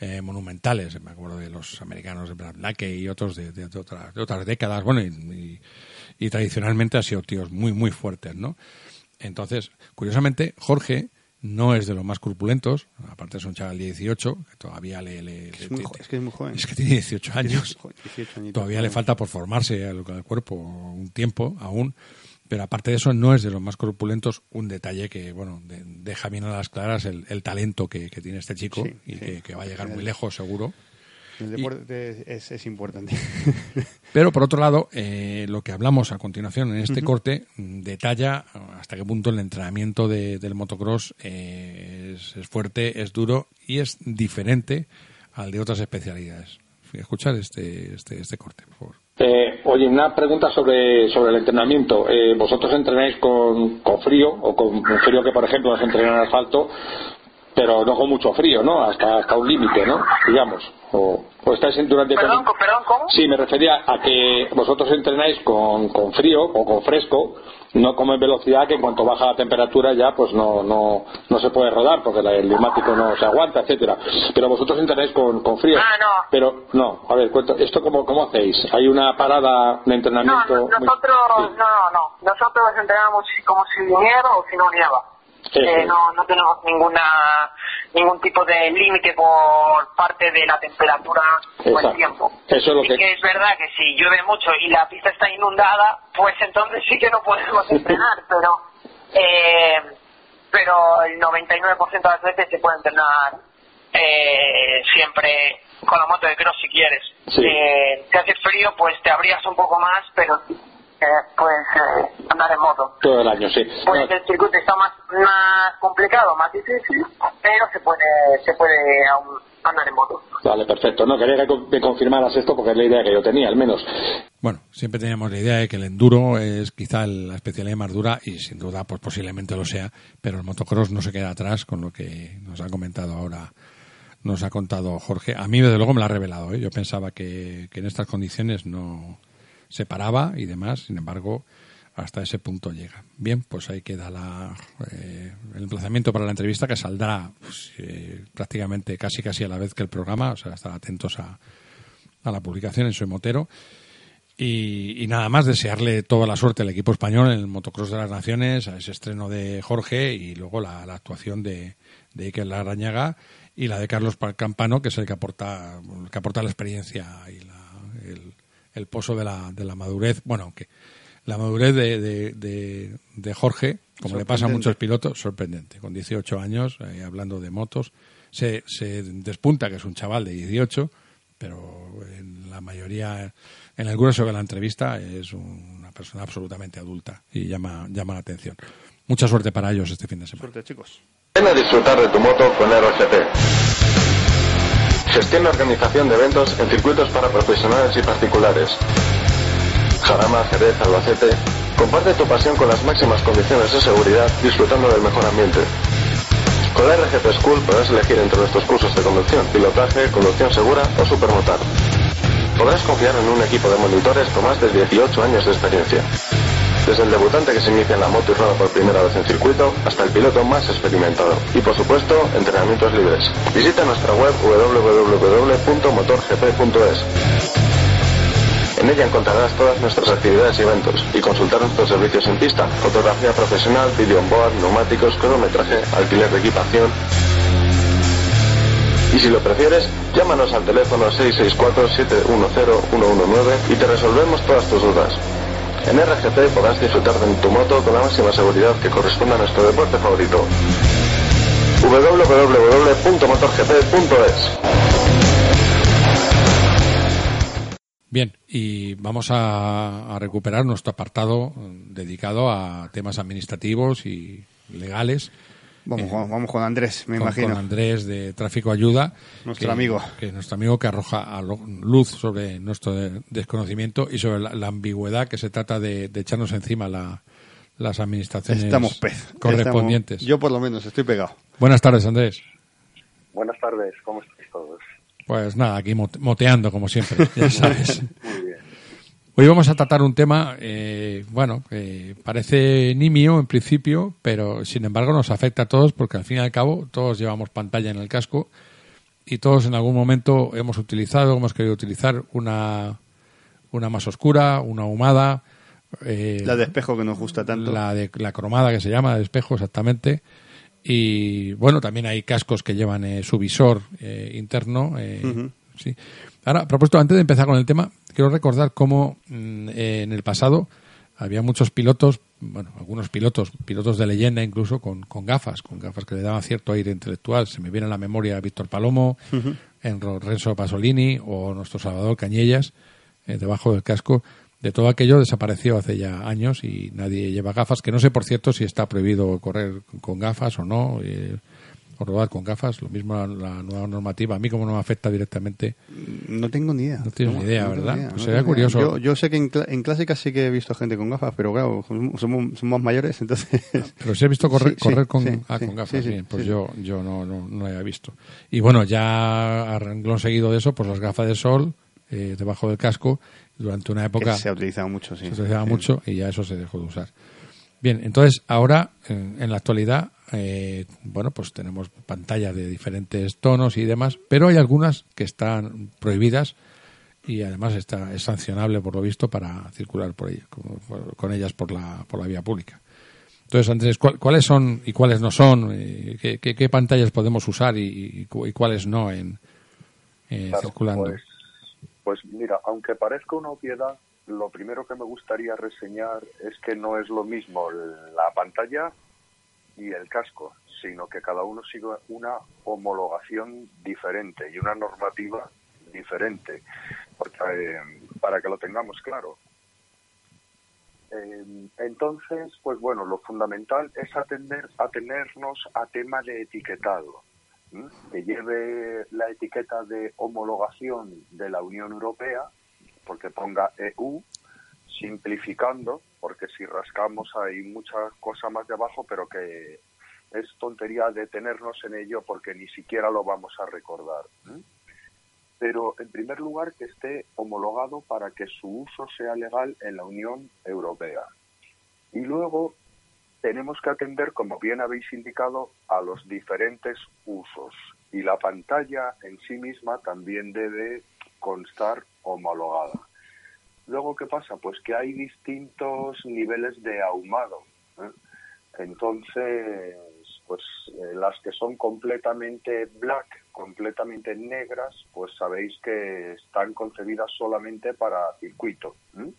eh, monumentales, me acuerdo de los americanos de Brad Blake y otros de, de- de otras, de otras décadas, bueno, y, y- y tradicionalmente han sido tíos muy, muy fuertes, ¿no? Entonces, curiosamente, Jorge no es de los más corpulentos, aparte es un chaval de 18, que todavía le... le- Es, muy es que es muy joven. es que tiene 18 años. Joder, 18 añitos. Todavía le falta por formarse al, al cuerpo un tiempo aún. Pero aparte de eso, no es de los más corpulentos. Un detalle que, bueno, de- deja bien a las claras el, el talento que, que tiene este chico Sí, y sí. que, que va a llegar muy lejos, seguro. El deporte es, es importante. Pero por otro lado, eh, lo que hablamos a continuación en este corte mm, detalla hasta qué punto el entrenamiento de- del motocross eh, es, es fuerte, es duro y es diferente al de otras especialidades. Escuchar este, este, este corte, por favor. Eh, oye, una pregunta sobre, sobre el entrenamiento. Eh, ¿Vosotros entrenáis con, con frío o con frío que, por ejemplo, nos entrenan en asfalto, pero no con mucho frío, ¿no? Hasta, hasta un límite, ¿no? Digamos. O, o estáis en durante... Perdón, perdón, ¿cómo? Sí, me refería a que vosotros entrenáis con, con frío o con fresco, no como en velocidad, que en cuanto baja la temperatura ya pues no, no, no se puede rodar porque el neumático no se aguanta, etcétera. Pero vosotros entrenáis con, con frío. Ah, no. Pero no, a ver, cuento, ¿esto cómo, cómo hacéis? ¿Hay una parada de entrenamiento? no, nosotros, Sí. no, no, no. Nosotros entrenamos como si nieva o si no nieva. Eh, no, no tenemos ninguna ningún tipo de límite por parte de la temperatura o el tiempo. Eso es lo que- que es verdad que si llueve mucho y la pista está inundada, pues entonces sí que no podemos entrenar, pero eh, pero el 99% de las veces se puede entrenar eh, siempre con la moto de cross si quieres. Sí. Eh, si hace frío, pues te abrías un poco más, pero eh, pues eh, andar en moto. Todo el año, sí. Pues No, el circuito está más, más complicado, más difícil, pero se puede, se puede aún andar en moto. Vale, perfecto. No, quería que me confirmaras esto porque es la idea que yo tenía, al menos. Bueno, bueno, siempre teníamos la idea de que el enduro es quizá la especialidad más dura y sin duda pues posiblemente lo sea, pero el motocross no se queda atrás con lo que nos ha comentado ahora, nos ha contado Jorge. A mí desde luego me lo ha revelado, ¿eh? yo pensaba que, que en estas condiciones no se paraba y demás, sin embargo hasta ese punto llega. Bien, pues ahí queda la, eh, el emplazamiento para la entrevista que saldrá pues, eh, prácticamente casi casi a la vez que el programa, o sea, estar atentos a, a la publicación en Soy Motero. Y, y, nada más desearle toda la suerte al equipo español en el Motocross de las Naciones, a ese estreno de Jorge y luego la, actuación de, de Iker Larrañaga y la de Carlos Campano, que es el que aporta, que aporta la experiencia y la, el, el pozo de la, de la madurez. Bueno, aunque la madurez de, de, de, de Jorge, como le pasa a muchos pilotos, sorprendente. Con 18 años, eh, hablando de motos, se, se despunta que es un chaval de 18, pero en la mayoría, en el grueso de la entrevista, es una persona absolutamente adulta y llama, llama la atención. Mucha suerte para ellos este fin de semana. Suerte, chicos. Ven a disfrutar de tu moto con RGP. Gestión y organización de eventos en circuitos para profesionales y particulares. Jarama, Jerez, Albacete. Comparte tu pasión con las máximas condiciones de seguridad, disfrutando del mejor ambiente. Con la RGP School podrás elegir entre nuestros cursos de conducción, pilotaje, conducción segura o supermotar. Podrás confiar en un equipo de monitores con más de 18 años de experiencia. Desde el debutante que se inicia en la moto y rueda por primera vez en circuito hasta el piloto más experimentado. Y por supuesto, entrenamientos libres. Visita nuestra web www.motorgp.es. En ella encontrarás todas nuestras actividades y eventos y consultar nuestros servicios en pista, fotografía profesional, video on board, neumáticos, cronometraje, alquiler de equipación. Y si lo prefieres, llámanos al teléfono 664-710-119 y te resolvemos todas tus dudas. En RGP podrás disfrutar de tu moto con la máxima seguridad que corresponda a nuestro deporte favorito. www.motorgp.es Bien, y vamos a, recuperar nuestro apartado dedicado a temas administrativos y legales. Vamos, eh, vamos con Andrés, me con, imagino. Con Andrés de Tráfico Ayuda. Nuestro que, amigo. Que nuestro amigo que arroja a luz sobre nuestro desconocimiento y sobre la, la ambigüedad que se trata de, de echarnos encima la, las administraciones Estamos pez. correspondientes. Estamos, yo por lo menos estoy pegado. Buenas tardes, Andrés. Buenas tardes, ¿cómo estáis todos? Pues nada, aquí moteando como siempre, ya sabes. Hoy vamos a tratar un tema, eh, bueno, que parece nimio en principio, pero sin embargo nos afecta a todos porque al fin y al cabo todos llevamos pantalla en el casco y todos en algún momento hemos utilizado, hemos querido utilizar una, una más oscura, una ahumada. Eh, la de espejo que nos gusta tanto. La de la cromada que se llama de espejo exactamente. Y bueno, también hay cascos que llevan eh, su visor eh, interno. Eh, uh -huh. Sí. Ahora, a propósito, antes de empezar con el tema, quiero recordar cómo mm, en el pasado había muchos pilotos, bueno, algunos pilotos, pilotos de leyenda incluso, con, con, gafas, con gafas que le daban cierto aire intelectual. Se me viene a la memoria Víctor Palomo, uh -huh. en Renzo Pasolini o nuestro Salvador Cañellas, eh, debajo del casco. De todo aquello desapareció hace ya años y nadie lleva gafas, que no sé, por cierto, si está prohibido correr con gafas o no, eh, o rodar con gafas. Lo mismo la, la, nueva normativa. A mí como no me afecta directamente... No tengo ni idea. No tienes no, ni idea, no ¿verdad? Idea, pues sería curioso. Yo, yo, sé que en, cl en, clásicas sí que he visto gente con gafas, pero claro, somos, somos más mayores, entonces... Pero si has visto correr, sí, correr sí, con, sí, ah, con gafas, sí, bien, pues yo, yo no, no, no lo había visto. Y bueno, ya a renglón seguido de eso, pues las gafas de sol eh, debajo del casco durante una época que se ha utilizado mucho, sí. Se utilizaba sí. mucho y ya eso se dejó de usar. Bien, entonces ahora en, en la actualidad, eh, bueno, pues tenemos pantallas de diferentes tonos y demás, pero hay algunas que están prohibidas y además está es sancionable por lo visto para circular por ellas, con, con ellas por la por la vía pública. Entonces, Andrés, ¿cuáles son y cuáles no son? Eh, ¿Qué, qué, qué pantallas podemos usar y, y, y cuáles no en eh, claro, circulando? Pues pues mira, aunque parezca una obviedad, lo primero que me gustaría reseñar es que no es lo mismo la pantalla y el casco, sino que cada uno sigue una homologación diferente y una normativa diferente, eh, para que lo tengamos claro. Eh, entonces, pues bueno, lo fundamental es atender, atenernos a tema de etiquetado que lleve la etiqueta de homologación de la Unión Europea, porque ponga EU, simplificando, porque si rascamos hay mucha cosa más debajo, pero que es tontería detenernos en ello porque ni siquiera lo vamos a recordar. ¿eh? Pero, en primer lugar, que esté homologado para que su uso sea legal en la Unión Europea. Y luego tenemos que atender, como bien habéis indicado, a los diferentes usos. Y la pantalla en sí misma también debe constar homologada. Luego, ¿qué pasa? Pues que hay distintos niveles de ahumado. ¿eh? Entonces, pues eh, las que son completamente black, completamente negras, pues sabéis que están concebidas solamente para circuito. ¿eh?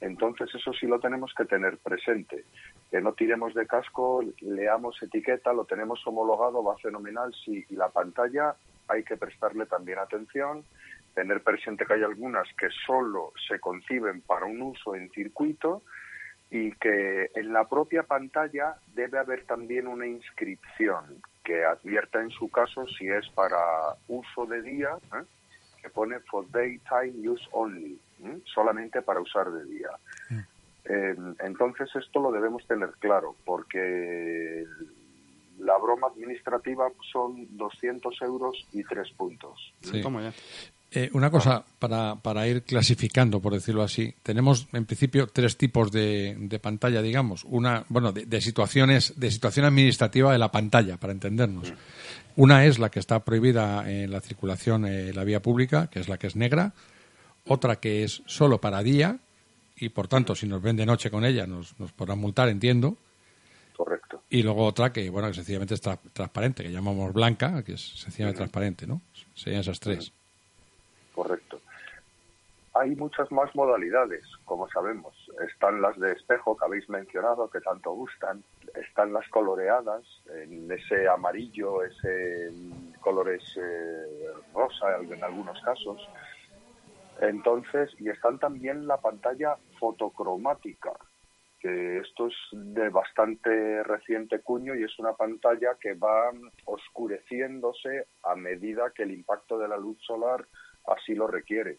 Entonces, eso sí lo tenemos que tener presente. Que no tiremos de casco, leamos etiqueta, lo tenemos homologado, va fenomenal. Sí, y la pantalla hay que prestarle también atención tener presente que hay algunas que solo se conciben para un uso en circuito y que en la propia pantalla debe haber también una inscripción que advierta en su caso si es para uso de día, ¿eh? que pone for daytime use only, ¿eh? solamente para usar de día. Eh, entonces esto lo debemos tener claro porque la broma administrativa son 200 euros y tres puntos. Sí. Eh, una cosa para, para ir clasificando, por decirlo así. Tenemos, en principio, tres tipos de, de pantalla, digamos. Una, bueno, de, situaciones, de situación administrativa de la pantalla, para entendernos. Una es la que está prohibida en la circulación en la vía pública, que es la que es negra. Otra que es solo para día, y por tanto, si nos ven de noche con ella, nos, nos podrán multar, entiendo. Correcto. Y luego otra que, bueno, que sencillamente es transparente, que llamamos blanca, que es sencillamente transparente, ¿no? Serían esas tres correcto. Hay muchas más modalidades, como sabemos. Están las de espejo que habéis mencionado, que tanto gustan. Están las coloreadas, en ese amarillo, ese colores eh, rosa en algunos casos. Entonces, y están también la pantalla fotocromática, que esto es de bastante reciente cuño y es una pantalla que va oscureciéndose a medida que el impacto de la luz solar así lo requiere.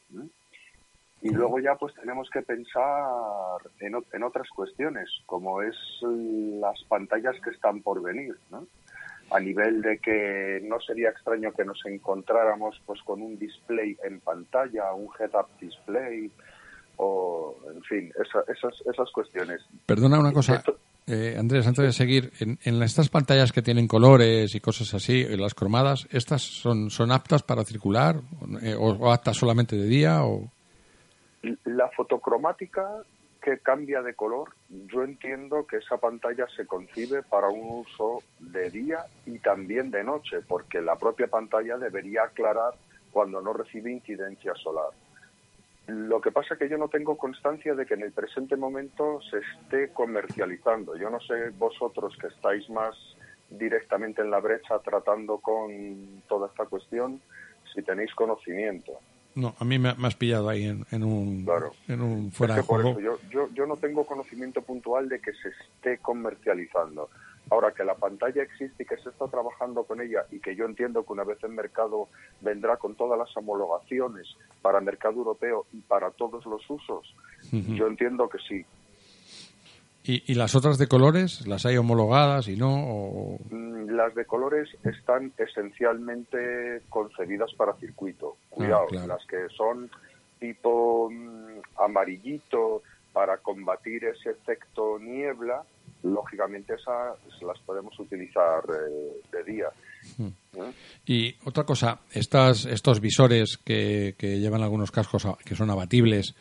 Y luego ya pues tenemos que pensar en, en, otras cuestiones, como es las pantallas que están por venir, ¿no? A nivel de que no sería extraño que nos encontráramos pues con un display en pantalla, un head-up display, o en fin, esas, esas cuestiones. Perdona una cosa. Eh, Andrés, antes de seguir, en, en, estas pantallas que tienen colores y cosas así, las cromadas, ¿estas son, son aptas para circular eh, o, aptas solamente de día? O... La fotocromática que cambia de color, yo entiendo que esa pantalla se concibe para un uso de día y también de noche, porque la propia pantalla debería aclarar cuando no recibe incidencia solar. Lo que pasa es que yo no tengo constancia de que en el presente momento se esté comercializando. Yo no sé vosotros que estáis más directamente en la brecha tratando con toda esta cuestión, si tenéis conocimiento. No, a mí me, has pillado ahí en, un, en un fuera de juego. yo, yo, yo no tengo conocimiento puntual de que se esté comercializando. Ahora que la pantalla existe y que se está trabajando con ella y que yo entiendo que una vez en mercado vendrá con todas las homologaciones para mercado europeo y para todos los usos, yo entiendo que sí. ¿Y, las otras de colores? ¿Las hay homologadas y no? Mm, las de colores están esencialmente concebidas para circuito. Ah, Cuidado, las que son tipo mm, amarillito para combatir ese efecto niebla, lógicamente esas las podemos utilizar eh, de día. Hmm. ¿Eh? Y otra cosa, estas, estos visores que, que, llevan algunos cascos que son abatibles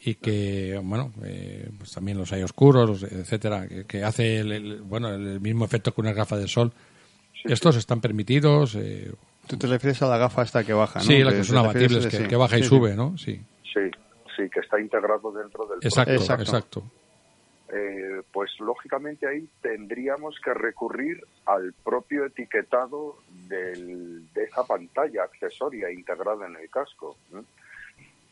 y que, bueno, eh, pues también los hay oscuros, etcétera, que, hace el, bueno, el mismo efecto que una gafa de sol. ¿Estos están permitidos? Tú te refieres a la gafa esta que baja, ¿no? Sí, la que, son abatibles, que, baja y sube, ¿no? Sí. Sí, sí, que está integrado dentro del... Exacto, exacto. Eh, pues lógicamente ahí tendríamos que recurrir al propio etiquetado del, de esa pantalla accesoria integrada en el casco.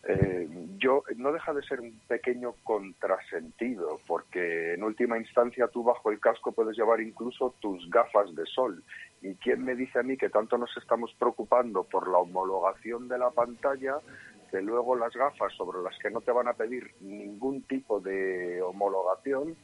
Eh, yo no deja de ser un pequeño contrasentido porque en última instancia tú bajo el casco puedes llevar incluso tus gafas de sol y quién me dice a mí que tanto nos estamos preocupando por la homologación de la pantalla Desde luego las gafas sobre las que no te van a pedir ningún tipo de homologación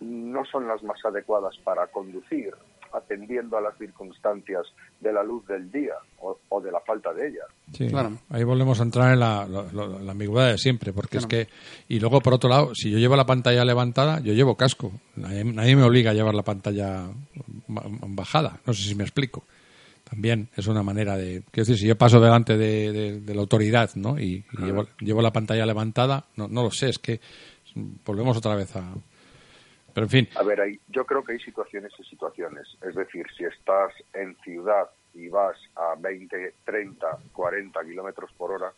no son las más adecuadas para conducir, atendiendo a las circunstancias de la luz del día o, o de la falta de ella. Sí, ahí volvemos a entrar en la, la- la- la ambigüedad de siempre, porque es que... Y luego, por otro lado, si yo llevo la pantalla levantada, yo llevo casco. Nadie, nadie me obliga a llevar la pantalla ba- bajada. No sé si me explico. También es una manera de... Quiero decir, si yo paso delante de, de- de la autoridad ¿no? y, y llevo, llevo la pantalla levantada, no, no lo sé, es que volvemos otra vez a... Pero en fin, A ver, hay, yo creo que hay situaciones y situaciones. Es decir, si estás en ciudad y vas a 20, 30, 40 kilómetros por hora,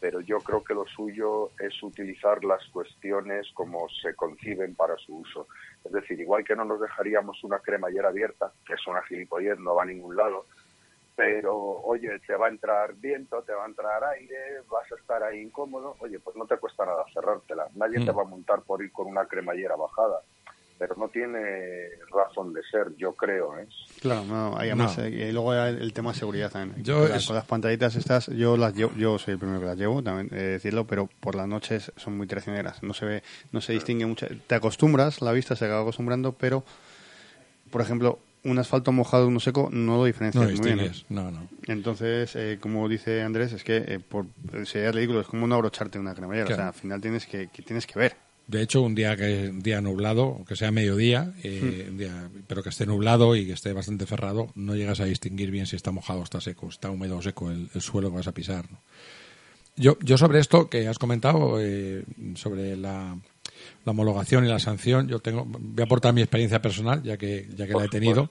pero yo creo que lo suyo es utilizar las cuestiones como se conciben para su uso. Es decir, igual que no nos dejaríamos una cremallera abierta, que es una gilipollez, no va a ningún lado, pero oye, te va a entrar viento, te va a entrar aire, vas a estar ahí incómodo, oye, pues no te cuesta nada cerrártela. Nadie te va a montar por ir con una cremallera bajada, pero no tiene razón de ser, yo creo, ¿eh? Claro, no, hay además, No. eh, y luego el tema de seguridad también. Yo con, las, es- con las pantallitas estas, yo las llevo, yo soy el primero que las llevo, también de decirlo, pero por las noches son muy traicioneras. No se ve, no se distingue mucho. Te acostumbras, la vista se acaba acostumbrando, pero, por ejemplo, un asfalto mojado, uno seco, no lo diferencias no muy bien. ¿eh? No, no. Entonces, eh, como dice Andrés, es que eh, por sería ridículo, es como no abrocharte una cremallera. Claro. O sea, al final tienes que, que tienes que ver. De hecho, un día que un día nublado, aunque sea mediodía, eh, un día- pero que esté nublado y que esté bastante cerrado, no llegas a distinguir bien si está mojado o está seco, está húmedo o seco el, el suelo que vas a pisar. ¿no? Yo, yo sobre esto que has comentado, eh, sobre la, la homologación y la sanción, yo tengo, voy a aportar mi experiencia personal, ya que, ya que la he tenido.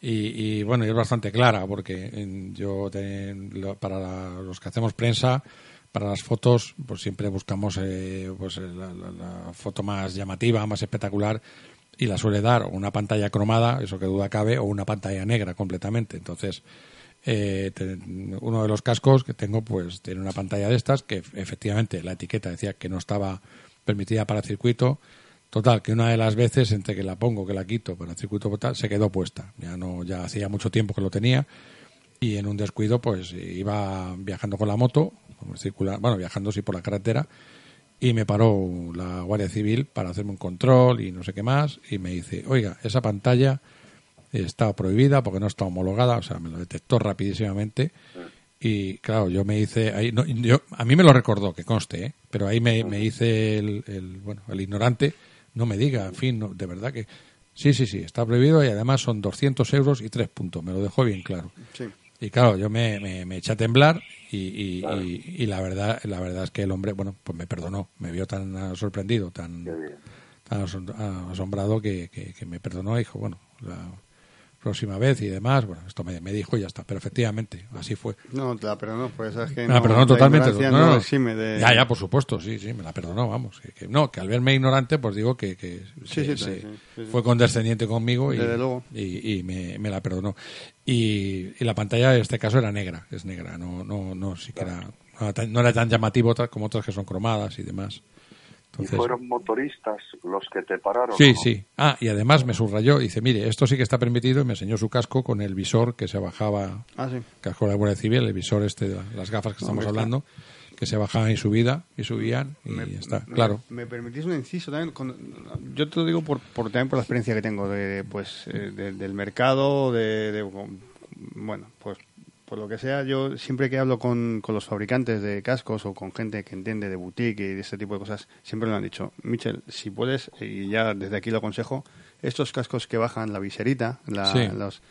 Y, y, bueno, y es bastante clara, porque en- yo te- lo- para la- los que hacemos prensa, para las fotos, pues siempre buscamos eh, pues la, la- la foto más llamativa, más espectacular, y la suele dar una pantalla cromada, eso que duda cabe, o una pantalla negra completamente. Entonces, eh, te- uno de los cascos que tengo, pues tiene una pantalla de estas, que efectivamente la etiqueta decía que no estaba permitida para circuito. Total, que una de las veces entre que la pongo, que la quito para el circuito tal, se quedó puesta. Ya no, ya hacía mucho tiempo que lo tenía. Y en un descuido, pues iba viajando con la moto, circular, bueno, viajando sí por la carretera. Y me paró la Guardia Civil para hacerme un control y no sé qué más. Y me dice, oiga, esa pantalla está prohibida porque no está homologada, o sea, me lo detectó rapidísimamente y claro, yo me hice ahí, no, yo, a mí me lo recordó, que conste, ¿eh? pero ahí me, me hice el, el, bueno, el ignorante, no me diga, en fin, no, de verdad que sí, sí, sí, está prohibido y además son 200 euros y tres puntos, me lo dejó bien claro. Sí. Y claro, yo me, me, me eché a temblar y, y, y- y la verdad la verdad es que el hombre, bueno, pues me perdonó, me vio tan ah, sorprendido, tan, tan asom- ah, asombrado que, que, que me perdonó y dijo, bueno, la próxima vez y demás, bueno, esto me, me dijo y ya está, pero efectivamente, así fue. No, te la perdonó, pues sabes que Me la no, perdonó totalmente. No, no no. de- Ya, ya, por supuesto, sí, sí, me la perdonó, vamos. Que, que no, que al verme ignorante, pues digo que, que Sí, se- sí, se- sí, sí, sí. fue condescendiente conmigo y, Desde luego. y, y me, me la perdonó. Y, y la pantalla en este caso era negra, es negra, no, no, no siquiera, no era no era tan llamativo como otras que son cromadas y demás. ¿Y fueron motoristas los que te pararon? Sí, ¿no? sí. Ah, y además me subrayó, dice, mire, esto sí que está permitido y me enseñó su casco con el visor que se bajaba, Ah, sí. casco de la Guardia Civil, el visor este, de las gafas que estamos hablando, que se bajaban y subida y subían y ya está, claro. ¿Me permitís un inciso también? Con- yo te lo digo por, por- también por la experiencia que tengo de, pues, eh, de- del mercado, de, de- bueno, pues por lo que sea, yo siempre que hablo con, con los fabricantes de cascos o con gente que entiende de boutique y de este tipo de cosas, siempre me han dicho, Michel, si puedes, y ya desde aquí lo aconsejo, estos cascos que bajan la viserita, la- Sí. los,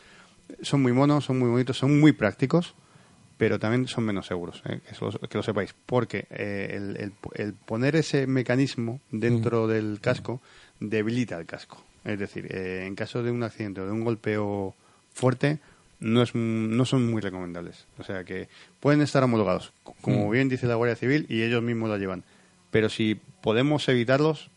son muy monos, son muy bonitos, son muy prácticos, pero también son menos seguros, ¿eh? que, eso- que lo sepáis, porque eh, el, el- el poner ese mecanismo dentro del casco debilita el casco. Es decir, eh, en caso de un accidente o de un golpeo fuerte, no, es, no son muy recomendables. O sea que pueden estar homologados, como Mm. bien dice la Guardia Civil, y ellos mismos la llevan. Pero si podemos evitarlos,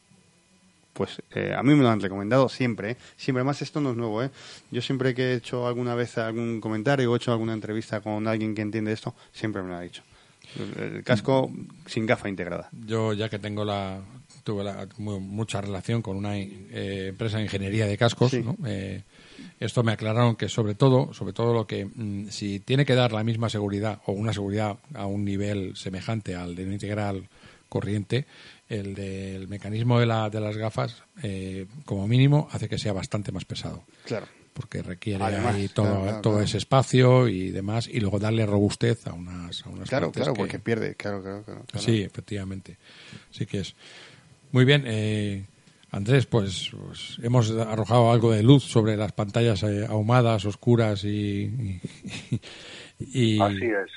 pues eh, a mí me lo han recomendado siempre, ¿eh? siempre más esto no es nuevo, ¿eh? Yo siempre que he hecho alguna vez algún comentario o he hecho alguna entrevista con alguien que entiende esto, siempre me lo ha dicho. El, casco sin gafa integrada. Yo ya que tengo la tuve la- mu- mucha relación con una eh, empresa de ingeniería de cascos. Sí. ¿no? Esto me aclararon que sobre todo, sobre todo lo que mm, si tiene que dar la misma seguridad o una seguridad a un nivel semejante al de un integral corriente, el del mecanismo de, la, de las gafas, eh, como mínimo, hace que sea bastante más pesado Claro. porque requiere Además, ahí todo, claro, claro, todo claro. ese espacio y demás, y luego darle robustez a unas, a unas Claro, claro, que- porque pierde. Claro, claro. Sí, efectivamente. Sí que es. Muy bien, eh, Andrés, pues, pues hemos arrojado algo de luz sobre las pantallas eh, ahumadas, oscuras y. y- y- Así es.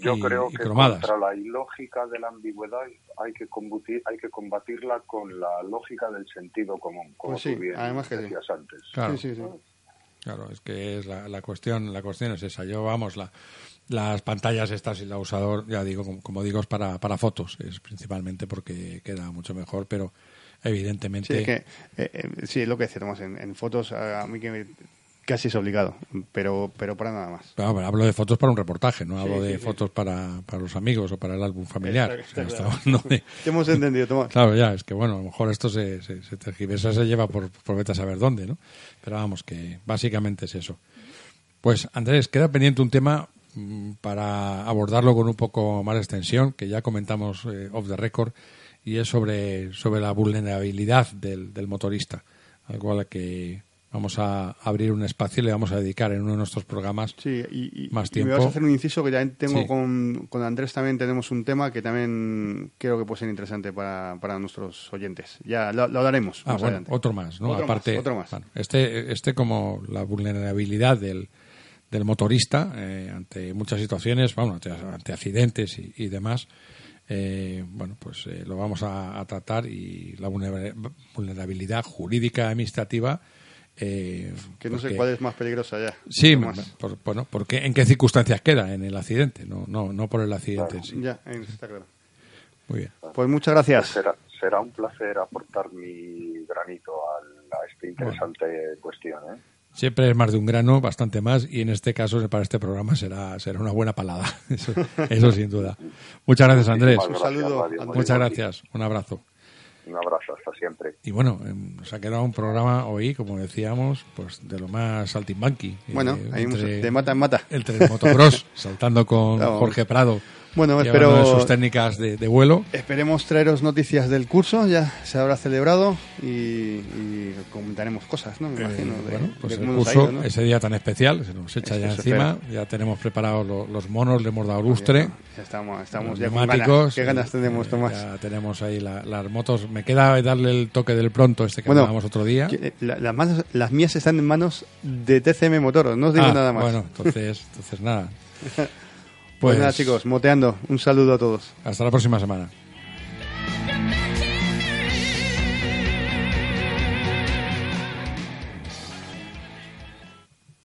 Yo y- creo que contra la ilógica de la ambigüedad hay que combatir, hay que combatirla con la lógica del sentido común, como Pues sí, tú bien además que sí. decías antes. Claro. Sí, sí, sí. Claro, es que es la, la cuestión, la cuestión es esa. Yo, vamos, la, las pantallas estas y la usador, ya digo, como, como digo, es para, para fotos, es principalmente porque queda mucho mejor, pero evidentemente. Sí, es que, eh, eh, sí, es lo que decíamos en, en fotos, a, a mí que me- casi es obligado, pero, pero para nada más. Pero hablo de fotos para un reportaje, no hablo de sí, sí. fotos para, para los amigos o para el álbum familiar. Está- claro. de- hemos entendido, Tomás. Claro, ya, es que bueno, a lo mejor esto se, se, se tergiversa, se lleva por, por vete a saber dónde, ¿no? Pero vamos, que básicamente es eso. Pues Andrés, queda pendiente un tema mm, para abordarlo con un poco más extensión, que ya comentamos eh, off the record, y es sobre, sobre la vulnerabilidad del, del motorista, algo a la que vamos a abrir un espacio y le vamos a dedicar en uno de nuestros programas Sí, y, y- más y me tiempo. vas a hacer un inciso que también tengo Sí. con, con Andrés, también tenemos un tema que también creo que puede ser interesante para, para nuestros oyentes. Ya lo, lo hablaremos Ah, más bueno, adelante. otro más, ¿no? Otro Aparte, más, otro más. bueno, este, este como la vulnerabilidad del, del motorista eh, ante muchas situaciones, bueno, ante, ante accidentes y, y demás, eh, bueno, pues eh, lo vamos a, a tratar y la vulnera- vulnerabilidad jurídica administrativa. eh, que no sé cuál es más peligrosa ya. Sí, Tomás. por- bueno, porque en qué circunstancias queda en el accidente, no, no, no por el accidente en sí. Ya, está claro. Muy bien. Pues muchas gracias. Será, será un placer aportar mi granito a, a esta interesante cuestión. ¿eh? Siempre es más de un grano, bastante más, y en este caso, para este programa, será, será una buena palada. Eso, eso sin duda. Muchas gracias, Andrés. Gracias, saludo. Muchas gracias. Un abrazo. Un abrazo, hasta siempre. Y bueno, eh, nos ha quedado un programa hoy, como decíamos, pues de lo más saltimbanqui. eh, Bueno, ahí hemos- entre- de mata en mata. Entre el motocross, saltando con Vamos. Jorge Prado. Bueno, espero- de sus técnicas de, de vuelo. Esperemos traeros noticias del curso, ya se habrá celebrado y, y comentaremos cosas, ¿no? Me Eh, imagino. de- bueno, pues de el curso, ido, ¿no? ese día tan especial, se nos echa Eso ya encima. Ya tenemos preparados lo- los monos, le hemos dado lustre. Ya estamos, estamos los ya con ganas. ¿Qué ganas eh, tenemos, eh, Tomás? Ya tenemos ahí la- las motos. Me queda darle el toque del pronto este que Bueno, hablábamos otro día. Eh, la- las, manos- las mías están en manos de TCM Motor, no os digo Ah, nada más. Bueno, entonces, entonces nada. Pues, pues, nada, chicos, moteando. Un saludo a todos. Hasta la próxima semana.